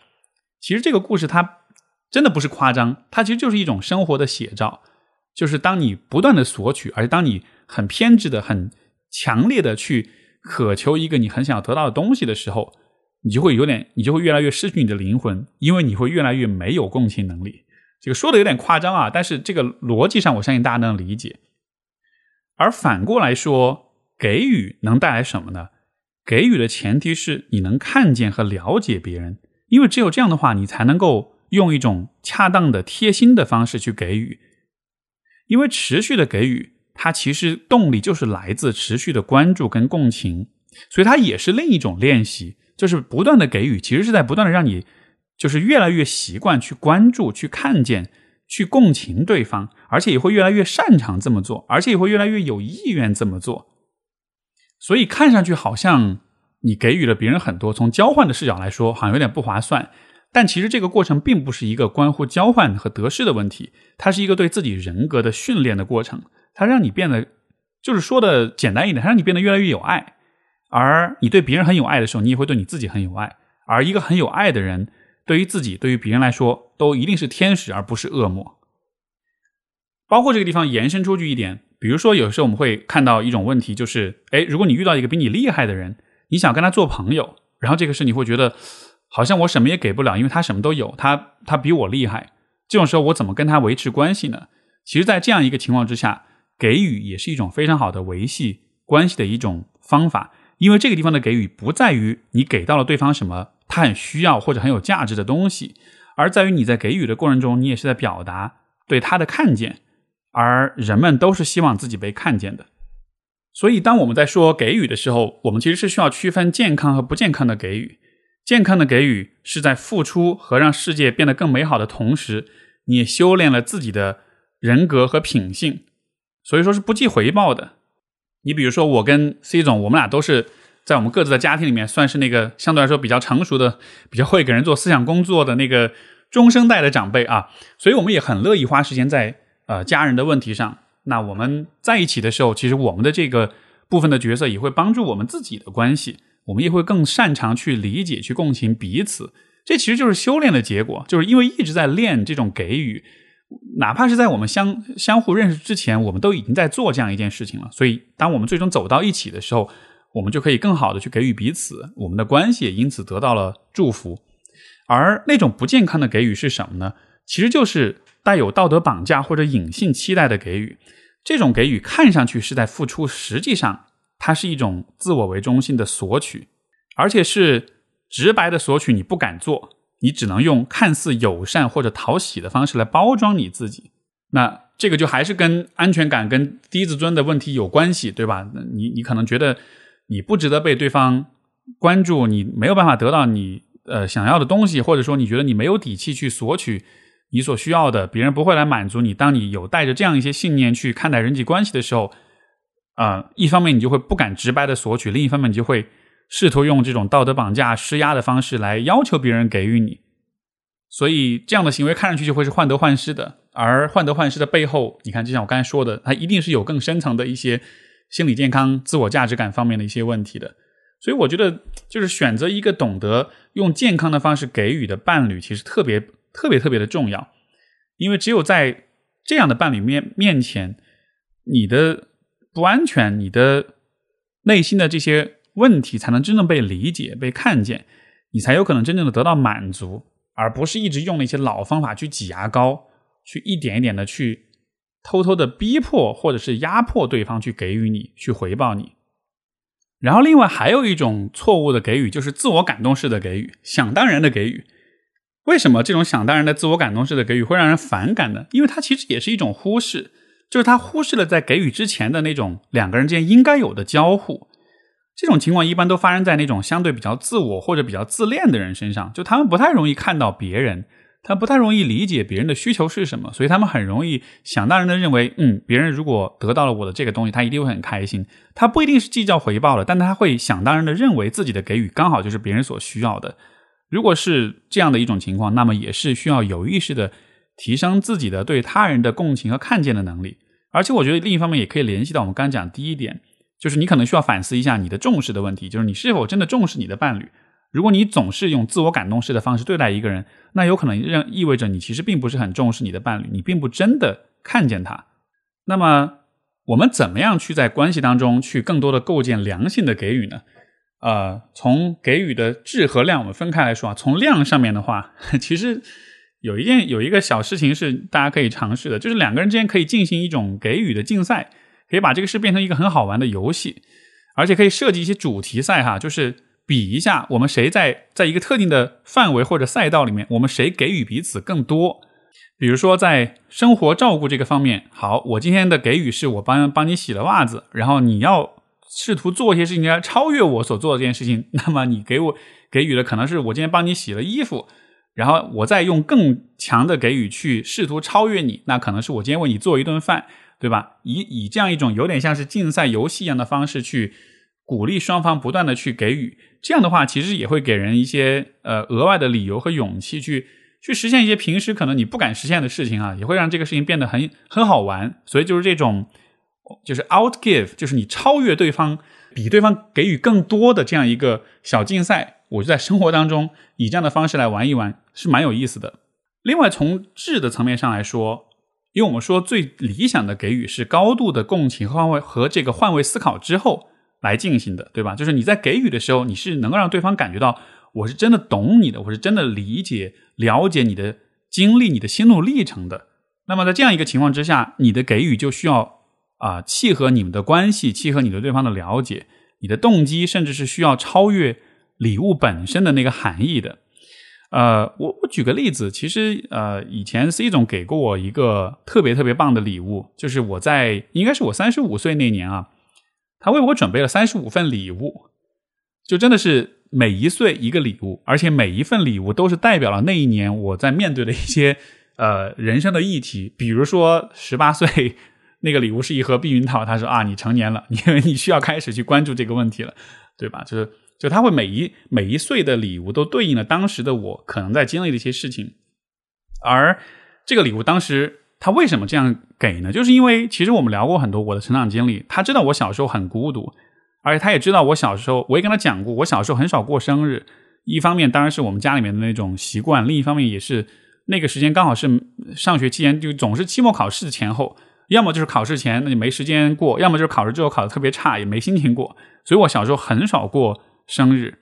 其实这个故事它。真的不是夸张，它其实就是一种生活的写照。就是当你不断的索取，而且当你很偏执的、很强烈的去渴求一个你很想要得到的东西的时候，你就会有点，你就会越来越失去你的灵魂，因为你会越来越没有共情能力。这个说的有点夸张啊，但是这个逻辑上，我相信大家能理解。而反过来说，给予能带来什么呢？给予的前提是你能看见和了解别人，因为只有这样的话，你才能够。用一种恰当的、贴心的方式去给予，因为持续的给予，它其实动力就是来自持续的关注跟共情，所以它也是另一种练习，就是不断的给予，其实是在不断的让你，就是越来越习惯去关注、去看见、去共情对方，而且也会越来越擅长这么做，而且也会越来越有意愿这么做。所以看上去好像你给予了别人很多，从交换的视角来说，好像有点不划算。但其实这个过程并不是一个关乎交换和得失的问题，它是一个对自己人格的训练的过程。它让你变得，就是说的简单一点，它让你变得越来越有爱。而你对别人很有爱的时候，你也会对你自己很有爱。而一个很有爱的人，对于自己，对于别人来说，都一定是天使，而不是恶魔。包括这个地方延伸出去一点，比如说，有时候我们会看到一种问题，就是，哎，如果你遇到一个比你厉害的人，你想跟他做朋友，然后这个时候你会觉得。好像我什么也给不了，因为他什么都有，他他比我厉害。这种时候我怎么跟他维持关系呢？其实，在这样一个情况之下，给予也是一种非常好的维系关系的一种方法。因为这个地方的给予不在于你给到了对方什么他很需要或者很有价值的东西，而在于你在给予的过程中，你也是在表达对他的看见。而人们都是希望自己被看见的，所以当我们在说给予的时候，我们其实是需要区分健康和不健康的给予。健康的给予是在付出和让世界变得更美好的同时，你也修炼了自己的人格和品性，所以说是不计回报的。你比如说，我跟 C 总，我们俩都是在我们各自的家庭里面，算是那个相对来说比较成熟的、比较会给人做思想工作的那个中生代的长辈啊，所以我们也很乐意花时间在呃家人的问题上。那我们在一起的时候，其实我们的这个部分的角色也会帮助我们自己的关系。我们也会更擅长去理解、去共情彼此，这其实就是修炼的结果。就是因为一直在练这种给予，哪怕是在我们相相互认识之前，我们都已经在做这样一件事情了。所以，当我们最终走到一起的时候，我们就可以更好的去给予彼此，我们的关系也因此得到了祝福。而那种不健康的给予是什么呢？其实就是带有道德绑架或者隐性期待的给予。这种给予看上去是在付出，实际上。它是一种自我为中心的索取，而且是直白的索取。你不敢做，你只能用看似友善或者讨喜的方式来包装你自己。那这个就还是跟安全感、跟低自尊的问题有关系，对吧？你你可能觉得你不值得被对方关注，你没有办法得到你呃想要的东西，或者说你觉得你没有底气去索取你所需要的，别人不会来满足你。当你有带着这样一些信念去看待人际关系的时候。啊，一方面你就会不敢直白的索取，另一方面你就会试图用这种道德绑架、施压的方式来要求别人给予你，所以这样的行为看上去就会是患得患失的。而患得患失的背后，你看，就像我刚才说的，它一定是有更深层的一些心理健康、自我价值感方面的一些问题的。所以我觉得，就是选择一个懂得用健康的方式给予的伴侣，其实特别特别特别的重要，因为只有在这样的伴侣面面前，你的。不安全，你的内心的这些问题才能真正被理解、被看见，你才有可能真正的得到满足，而不是一直用那些老方法去挤牙膏，去一点一点的去偷偷的逼迫或者是压迫对方去给予你，去回报你。然后，另外还有一种错误的给予，就是自我感动式的给予，想当然的给予。为什么这种想当然的自我感动式的给予会让人反感呢？因为它其实也是一种忽视，就是他忽视了在给予之前的那种两个人之间应该有的交互。这种情况一般都发生在那种相对比较自我或者比较自恋的人身上，就他们不太容易看到别人。他不太容易理解别人的需求是什么，所以他们很容易想当然的认为，嗯，别人如果得到了我的这个东西，他一定会很开心。他不一定是计较回报的，但他会想当然的认为自己的给予刚好就是别人所需要的。如果是这样的一种情况，那么也是需要有意识的提升自己的对他人的共情和看见的能力。而且我觉得另一方面也可以联系到我们刚讲第一点，就是你可能需要反思一下你的重视的问题，就是你是否真的重视你的伴侣。如果你总是用自我感动式的方式对待一个人，那有可能让意味着你其实并不是很重视你的伴侣，你并不真的看见他。那么，我们怎么样去在关系当中去更多的构建良性的给予呢？呃，从给予的质和量，我们分开来说啊。从量上面的话，(laughs) 其实有一件有一个小事情是大家可以尝试的，就是两个人之间可以进行一种给予的竞赛，可以把这个事变成一个很好玩的游戏，而且可以设计一些主题赛哈，就是。比一下，我们谁在在一个特定的范围或者赛道里面，我们谁给予彼此更多？比如说，在生活照顾这个方面，好，我今天的给予是我帮帮你洗了袜子，然后你要试图做一些事情来超越我所做的这件事情，(laughs) 那么你给我给予的可能是我今天帮你洗了衣服，然后我再用更强的给予去试图超越你，那可能是我今天为你做一顿饭，对吧？以以这样一种有点像是竞赛游戏一样的方式去。鼓励双方不断的去给予，这样的话其实也会给人一些呃额外的理由和勇气去去实现一些平时可能你不敢实现的事情啊，也会让这个事情变得很很好玩。所以就是这种就是 outgive，就是你超越对方，比对方给予更多的这样一个小竞赛，我就在生活当中以这样的方式来玩一玩，是蛮有意思的。另外从质的层面上来说，因为我们说最理想的给予是高度的共情和换位和这个换位思考之后。来进行的，对吧？就是你在给予的时候，你是能够让对方感觉到我是真的懂你的，我是真的理解、了解你的经历、你的心路历程的。那么在这样一个情况之下，你的给予就需要啊契合你们的关系，契合你对对方的了解，你的动机甚至是需要超越礼物本身的那个含义的。呃，我我举个例子，其实呃以前 C 总给过我一个特别特别棒的礼物，就是我在应该是我三十五岁那年啊。他为我准备了三十五份礼物，就真的是每一岁一个礼物，而且每一份礼物都是代表了那一年我在面对的一些呃人生的议题。比如说十八岁那个礼物是一盒避孕套，他说啊，你成年了，因为 (laughs) 你需要开始去关注这个问题了，对吧？就是就他会每一每一岁的礼物都对应了当时的我可能在经历的一些事情，而这个礼物当时。他为什么这样给呢？就是因为其实我们聊过很多我的成长经历，他知道我小时候很孤独，而且他也知道我小时候，我也跟他讲过，我小时候很少过生日。一方面当然是我们家里面的那种习惯，另一方面也是那个时间刚好是上学期间，就总是期末考试前后，要么就是考试前那就没时间过，要么就是考试之后考的特别差，也没心情过。所以我小时候很少过生日，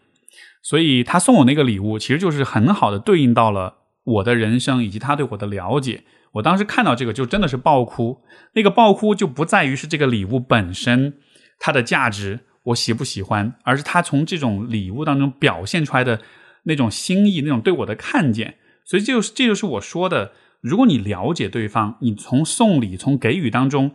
所以他送我那个礼物，其实就是很好的对应到了我的人生以及他对我的了解。我当时看到这个就真的是爆哭，那个爆哭就不在于是这个礼物本身它的价值我喜不喜欢，而是他从这种礼物当中表现出来的那种心意，那种对我的看见。所以就是这就是我说的，如果你了解对方，你从送礼从给予当中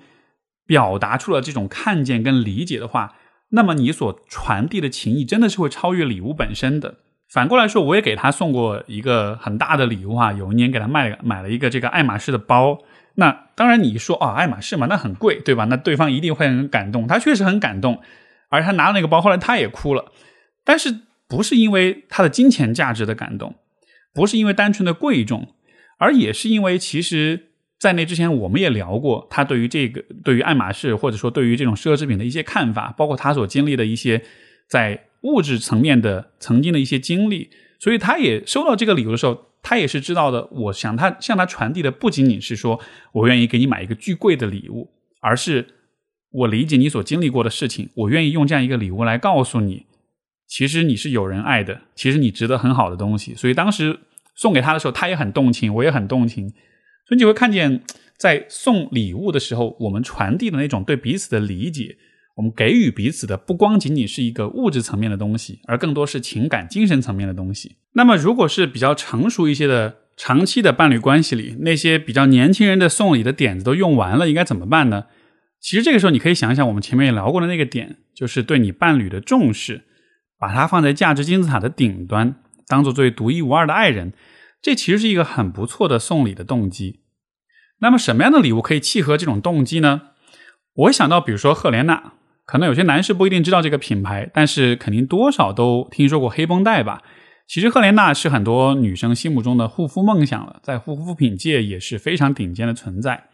表达出了这种看见跟理解的话，那么你所传递的情谊真的是会超越礼物本身的。反过来说，我也给他送过一个很大的礼物啊！有一年给他买了买了一个这个爱马仕的包。那当然你说啊，爱马仕嘛，那很贵，对吧？那对方一定会很感动。他确实很感动，而他拿了那个包，后来他也哭了。但是不是因为他的金钱价值的感动，不是因为单纯的贵重，而也是因为其实，在那之前我们也聊过他对于这个对于爱马仕或者说对于这种奢侈品的一些看法，包括他所经历的一些在。物质层面的曾经的一些经历，所以他也收到这个礼物的时候，他也是知道的。我想他向他传递的不仅仅是说我愿意给你买一个巨贵的礼物，而是我理解你所经历过的事情，我愿意用这样一个礼物来告诉你，其实你是有人爱的，其实你值得很好的东西。所以当时送给他的时候，他也很动情，我也很动情。所以你会看见，在送礼物的时候，我们传递的那种对彼此的理解，我们给予彼此的不光仅仅是一个物质层面的东西，而更多是情感、精神层面的东西。那么，如果是比较成熟一些的长期的伴侣关系里，那些比较年轻人的送礼的点子都用完了，应该怎么办呢？其实这个时候，你可以想一想我们前面也聊过的那个点，就是对你伴侣的重视，把它放在价值金字塔的顶端，当做最独一无二的爱人，这其实是一个很不错的送礼的动机。那么什么样的礼物可以契合这种动机呢？我想到，比如说赫莲娜，可能有些男士不一定知道这个品牌，但是肯定多少都听说过黑绷带吧。其实赫莲娜是很多女生心目中的护肤梦想了，在护肤品界也是非常顶尖的存在。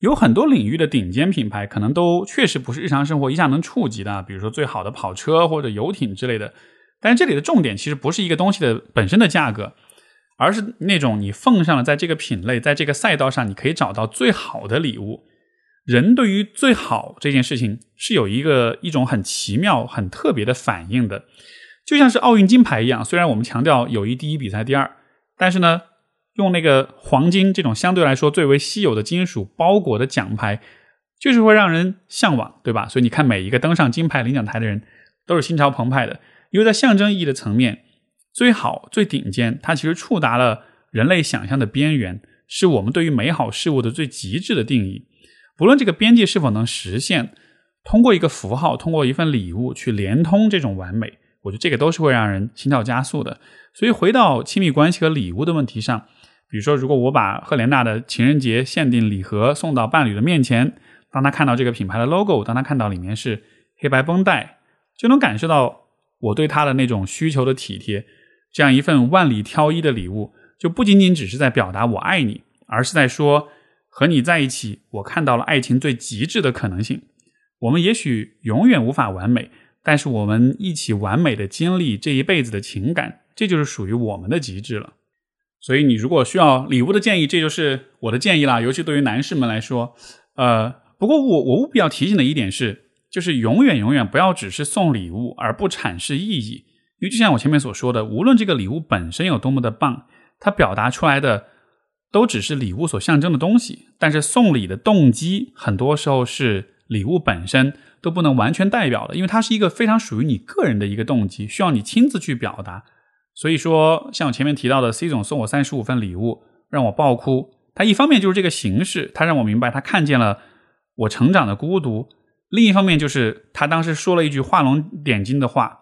有很多领域的顶尖品牌，可能都确实不是日常生活一下能触及的，比如说最好的跑车或者游艇之类的。但是这里的重点其实不是一个东西的本身的价格。而是那种你奉上了在这个品类，在这个赛道上，你可以找到最好的礼物。人对于最好这件事情是有一个一种很奇妙、很特别的反应的，就像是奥运金牌一样。虽然我们强调友谊第一，比赛第二，但是呢，用那个黄金这种相对来说最为稀有的金属包裹的奖牌，就是会让人向往，对吧？所以你看，每一个登上金牌领奖台的人都是心潮澎湃的，因为在象征意义的层面。最好、最顶尖，它其实触达了人类想象的边缘，是我们对于美好事物的最极致的定义。不论这个边界是否能实现，通过一个符号，通过一份礼物去连通这种完美，我觉得这个都是会让人心跳加速的。所以，回到亲密关系和礼物的问题上，比如说，如果我把赫莲娜的情人节限定礼盒送到伴侣的面前，当他看到这个品牌的 logo，当他看到里面是黑白绷带，就能感受到我对他的那种需求的体贴。这样一份万里挑一的礼物，就不仅仅只是在表达我爱你，而是在说和你在一起，我看到了爱情最极致的可能性。我们也许永远无法完美，但是我们一起完美的经历这一辈子的情感，这就是属于我们的极致了。所以，你如果需要礼物的建议，这就是我的建议啦。尤其对于男士们来说，呃，不过我我务必要提醒的一点是，就是永远永远不要只是送礼物而不阐释意义。因为就像我前面所说的，无论这个礼物本身有多么的棒，它表达出来的都只是礼物所象征的东西。但是送礼的动机，很多时候是礼物本身都不能完全代表的，因为它是一个非常属于你个人的一个动机，需要你亲自去表达。所以说，像我前面提到的，C 总送我三十五份礼物，让我爆哭。他一方面就是这个形式，他让我明白他看见了我成长的孤独；另一方面就是他当时说了一句画龙点睛的话。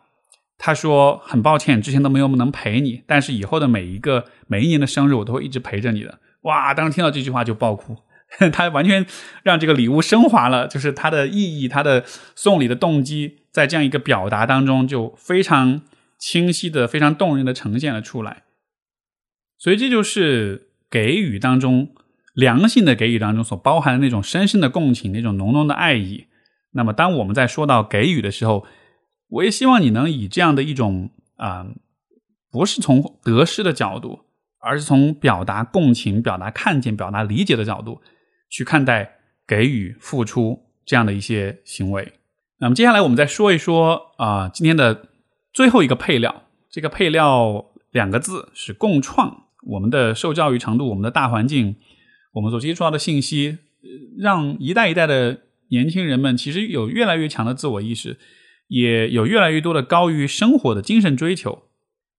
他说：“很抱歉，之前都没有能陪你，但是以后的每一个每一年的生日，我都会一直陪着你的。”哇！当时听到这句话就爆哭，(laughs) 他完全让这个礼物升华了，就是它的意义，他的送礼的动机，在这样一个表达当中就非常清晰的、非常动人的呈现了出来。所以这就是给予当中良性的给予当中所包含的那种深深的共情，那种浓浓的爱意。那么，当我们在说到给予的时候，我也希望你能以这样的一种啊，不是从得失的角度，而是从表达共情、表达看见、表达理解的角度去看待给予、付出这样的一些行为。那么接下来我们再说一说啊，今天的最后一个配料，这个配料两个字是共创。我们的受教育程度、我们的大环境、我们所接触到的信息，让一代一代的年轻人们其实有越来越强的自我意识。也有越来越多的高于生活的精神追求，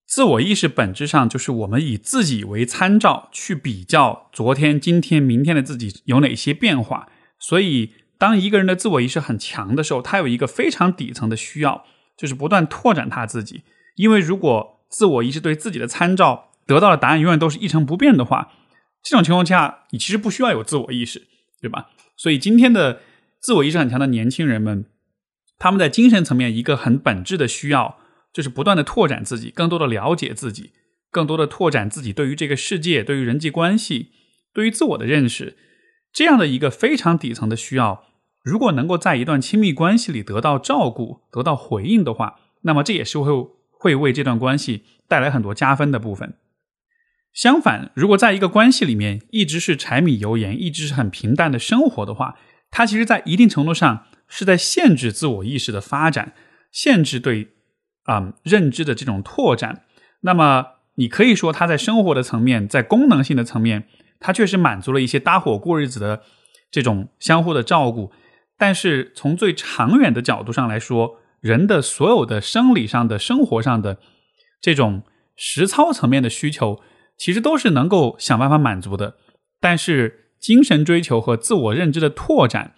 自我意识本质上就是我们以自己为参照去比较昨天、今天、明天的自己有哪些变化。所以，当一个人的自我意识很强的时候，他有一个非常底层的需要，就是不断拓展他自己。因为如果自我意识对自己的参照得到的答案永远都是一成不变的话，这种情况下，你其实不需要有自我意识，对吧？所以，今天的自我意识很强的年轻人们。他们在精神层面一个很本质的需要，就是不断的拓展自己，更多的了解自己，更多的拓展自己对于这个世界、对于人际关系、对于自我的认识，这样的一个非常底层的需要，如果能够在一段亲密关系里得到照顾、得到回应的话，那么这也是会会为这段关系带来很多加分的部分。相反，如果在一个关系里面一直是柴米油盐，一直是很平淡的生活的话，它其实，在一定程度上。是在限制自我意识的发展，限制对啊认知的这种拓展。那么，你可以说他在生活的层面，在功能性的层面，它确实满足了一些搭伙过日子的这种相互的照顾。但是从最长远的角度上来说，人的所有的生理上的、生活上的这种实操层面的需求，其实都是能够想办法满足的。但是精神追求和自我认知的拓展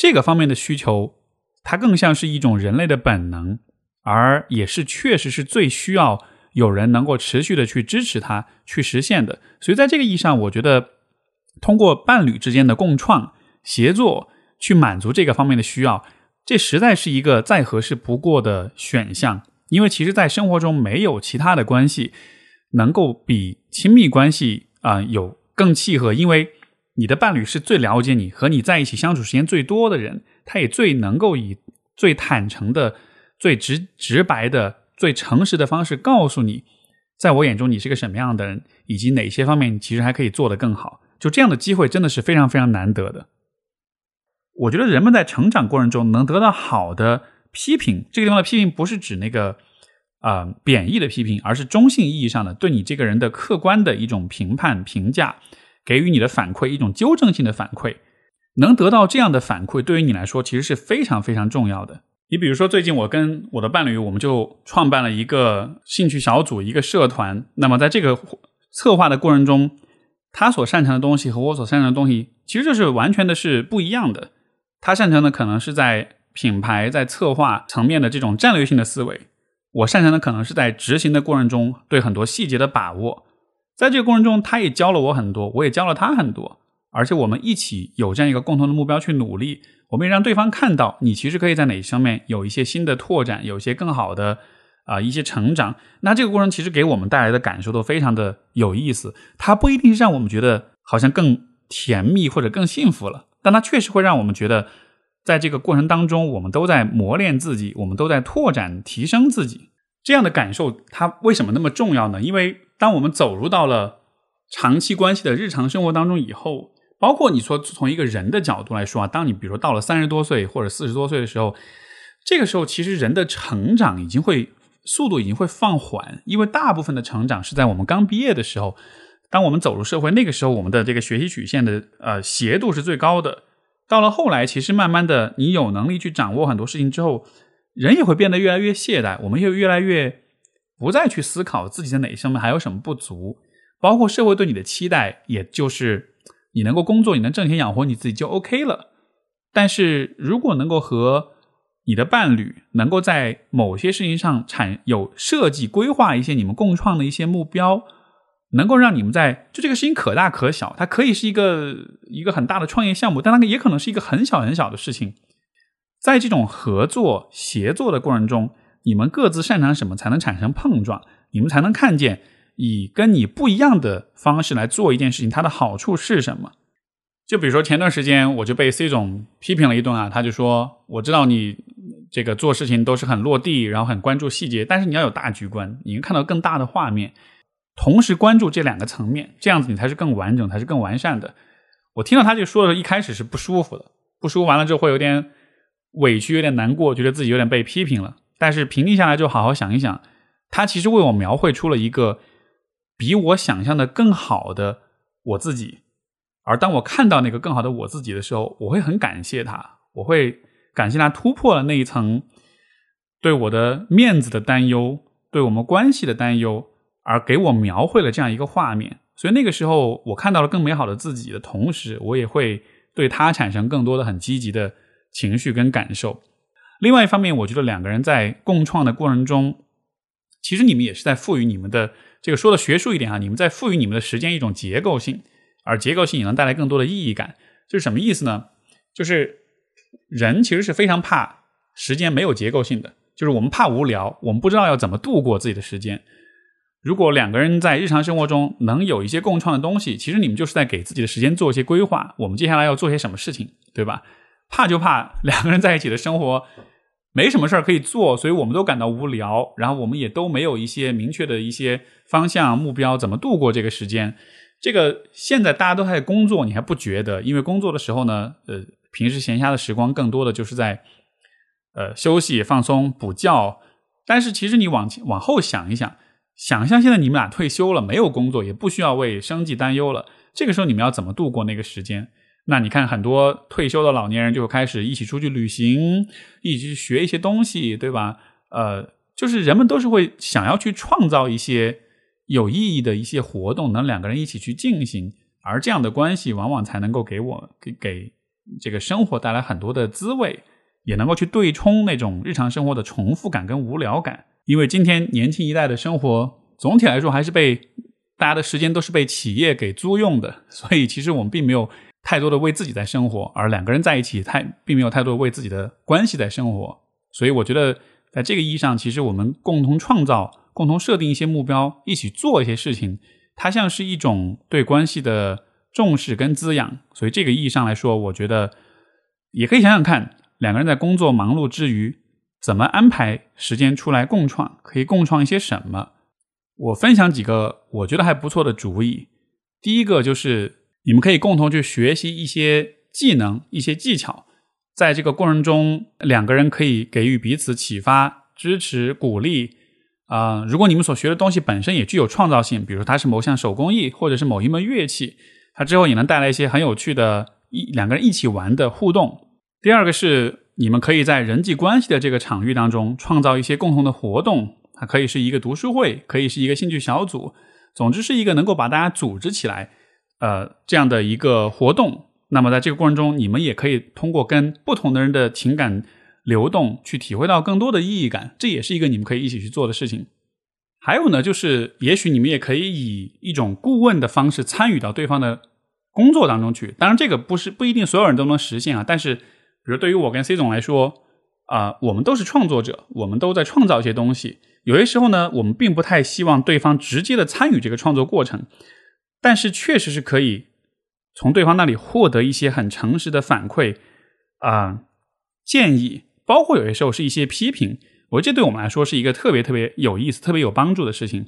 这个方面的需求，它更像是一种人类的本能，而也是确实是最需要有人能够持续的去支持它去实现的。所以在这个意义上，我觉得通过伴侣之间的共创协作。去满足这个方面的需要，这实在是一个再合适不过的选项。因为其实，在生活中没有其他的关系能够比亲密关系啊有更契合。因为你的伴侣是最了解你和你在一起相处时间最多的人，他也最能够以最坦诚的、最直直白的、最诚实的方式告诉你，在我眼中你是个什么样的人，以及哪些方面其实还可以做得更好。就这样的机会真的是非常非常难得的。我觉得人们在成长过程中能得到好的批评，这个地方的批评不是指那个啊贬义的批评，而是中性意义上的对你这个人的客观的一种评判、评价，给予你的反馈一种纠正性的反馈。能得到这样的反馈，对于你来说其实是非常非常重要的。你比如说，最近我跟我的伴侣，我们就创办了一个兴趣小组，一个社团。那么在这个策划的过程中，他所擅长的东西和我所擅长的东西，其实就是完全的是不一样的。他擅长的可能是在品牌、在策划层面的这种战略性的思维，我擅长的可能是在执行的过程中对很多细节的把握。在这个过程中，他也教了我很多，我也教了他很多，而且我们一起有这样一个共同的目标去努力，我们也让对方看到你其实可以在哪一上面有一些新的拓展，有一些更好的啊一些成长。那这个过程其实给我们带来的感受都非常的有意思，它不一定是让我们觉得好像更甜蜜或者更幸福了。但它确实会让我们觉得，在这个过程当中，我们都在磨练自己，我们都在拓展、提升自己。这样的感受，它为什么那么重要呢？因为当我们走入到了长期关系的日常生活当中以后，包括你说从一个人的角度来说啊，当你比如说到了三十多岁或者四十多岁的时候，这个时候其实人的成长已经会速度已经会放缓，因为大部分的成长是在我们刚毕业的时候。当我们走入社会，那个时候我们的这个学习曲线的呃斜度是最高的。到了后来，其实慢慢的，你有能力去掌握很多事情之后，人也会变得越来越懈怠。我们又越来越不再去思考自己在哪上面还有什么不足，包括社会对你的期待，也就是你能够工作，你能挣钱养活你自己就 OK 了。但是如果能够和你的伴侣能够在某些事情上产有设计规划一些你们共创的一些目标。能够让你们在就这个事情可大可小，它可以是一个一个很大的创业项目，但它也可能是一个很小很小的事情。在这种合作协作的过程中，你们各自擅长什么才能产生碰撞？你们才能看见以跟你不一样的方式来做一件事情，它的好处是什么？就比如说前段时间我就被 C 总批评了一顿啊，他就说我知道你这个做事情都是很落地，然后很关注细节，但是你要有大局观，你能看到更大的画面。同时关注这两个层面，这样子你才是更完整，才是更完善的。我听到他就说的，一开始是不舒服的，不舒服完了之后会有点委屈，有点难过，觉得自己有点被批评了。但是平静下来就好好想一想，他其实为我描绘出了一个比我想象的更好的我自己。而当我看到那个更好的我自己的时候，我会很感谢他，我会感谢他突破了那一层对我的面子的担忧，对我们关系的担忧。而给我描绘了这样一个画面，所以那个时候我看到了更美好的自己的同时，我也会对他产生更多的很积极的情绪跟感受。另外一方面，我觉得两个人在共创的过程中，其实你们也是在赋予你们的这个说的学术一点啊，你们在赋予你们的时间一种结构性，而结构性也能带来更多的意义感。就是什么意思呢？就是人其实是非常怕时间没有结构性的，就是我们怕无聊，我们不知道要怎么度过自己的时间。如果两个人在日常生活中能有一些共创的东西，其实你们就是在给自己的时间做一些规划。我们接下来要做些什么事情，对吧？怕就怕两个人在一起的生活没什么事儿可以做，所以我们都感到无聊，然后我们也都没有一些明确的一些方向目标，怎么度过这个时间？这个现在大家都在工作，你还不觉得？因为工作的时候呢，呃，平时闲暇的时光更多的就是在呃休息、放松、补觉。但是其实你往往后想一想。想象现在你们俩退休了，没有工作，也不需要为生计担忧了。这个时候你们要怎么度过那个时间？那你看，很多退休的老年人就开始一起出去旅行，一起去学一些东西，对吧？呃，就是人们都是会想要去创造一些有意义的一些活动，能两个人一起去进行，而这样的关系往往才能够给我给给这个生活带来很多的滋味，也能够去对冲那种日常生活的重复感跟无聊感。因为今天年轻一代的生活总体来说还是被大家的时间都是被企业给租用的，所以其实我们并没有。太多的为自己在生活，而两个人在一起，太并没有太多为自己的关系在生活。所以，我觉得在这个意义上，其实我们共同创造、共同设定一些目标，一起做一些事情，它像是一种对关系的重视跟滋养。所以，这个意义上来说，我觉得也可以想想看，两个人在工作忙碌之余，怎么安排时间出来共创，可以共创一些什么。我分享几个我觉得还不错的主意。第一个就是。你们可以共同去学习一些技能、一些技巧，在这个过程中，两个人可以给予彼此启发、支持、鼓励。啊，如果你们所学的东西本身也具有创造性，比如它是某项手工艺，或者是某一门乐器，它之后也能带来一些很有趣的一两个人一起玩的互动。第二个是，你们可以在人际关系的这个场域当中创造一些共同的活动，它可以是一个读书会，可以是一个兴趣小组，总之是一个能够把大家组织起来。呃，这样的一个活动，那么在这个过程中，你们也可以通过跟不同的人的情感流动，去体会到更多的意义感，这也是一个你们可以一起去做的事情。还有呢，就是也许你们也可以以一种顾问的方式参与到对方的工作当中去。当然，这个不是不一定所有人都能实现啊。但是，比如对于我跟 C 总来说，啊，我们都是创作者，我们都在创造一些东西。有些时候呢，我们并不太希望对方直接的参与这个创作过程。但是确实是可以从对方那里获得一些很诚实的反馈啊建议，包括有些时候是一些批评。我觉得这对我们来说是一个特别特别有意思、特别有帮助的事情。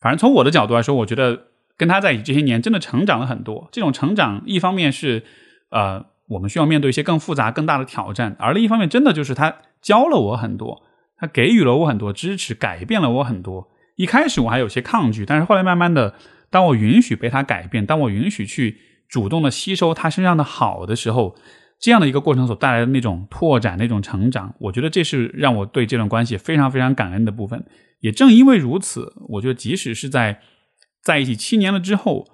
反正从我的角度来说，我觉得跟他在一起这些年真的成长了很多。这种成长一方面是呃我们需要面对一些更复杂、更大的挑战，而另一方面真的就是他教了我很多，他给予了我很多支持，改变了我很多。一开始我还有些抗拒，但是后来慢慢的。当我允许被他改变，当我允许去主动的吸收他身上的好的时候，这样的一个过程所带来的那种拓展、那种成长，我觉得这是让我对这段关系非常非常感恩的部分。也正因为如此，我觉得即使是在在一起七年了之后，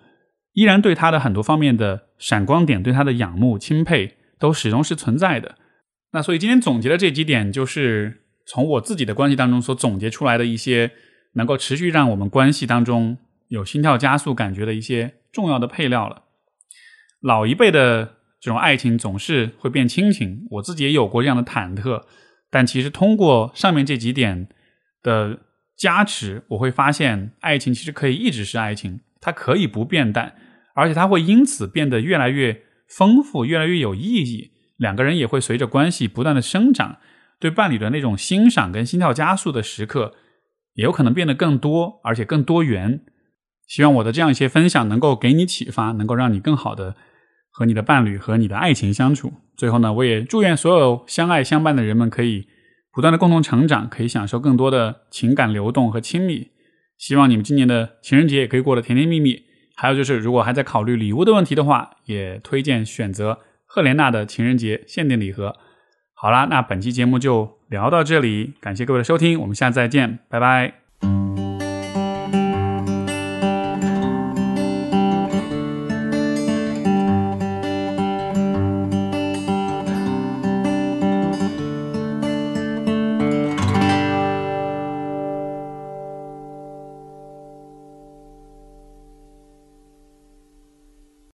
依然对他的很多方面的闪光点、对他的仰慕、钦佩，都始终是存在的。那所以今天总结的这几点，就是从我自己的关系当中所总结出来的一些能够持续让我们关系当中。有心跳加速感觉的一些重要的配料了。老一辈的这种爱情总是会变亲情，我自己也有过这样的忐忑。但其实通过上面这几点的加持，我会发现爱情其实可以一直是爱情，它可以不变淡，而且它会因此变得越来越丰富，越来越有意义。两个人也会随着关系不断的生长，对伴侣的那种欣赏跟心跳加速的时刻，也有可能变得更多，而且更多元。希望我的这样一些分享能够给你启发，能够让你更好的和你的伴侣和你的爱情相处。最后呢，我也祝愿所有相爱相伴的人们可以不断的共同成长，可以享受更多的情感流动和亲密。希望你们今年的情人节也可以过得甜甜蜜蜜。还有就是，如果还在考虑礼物的问题的话，也推荐选择赫莲娜的情人节限定礼盒。好啦，那本期节目就聊到这里，感谢各位的收听，我们下次再见，拜拜。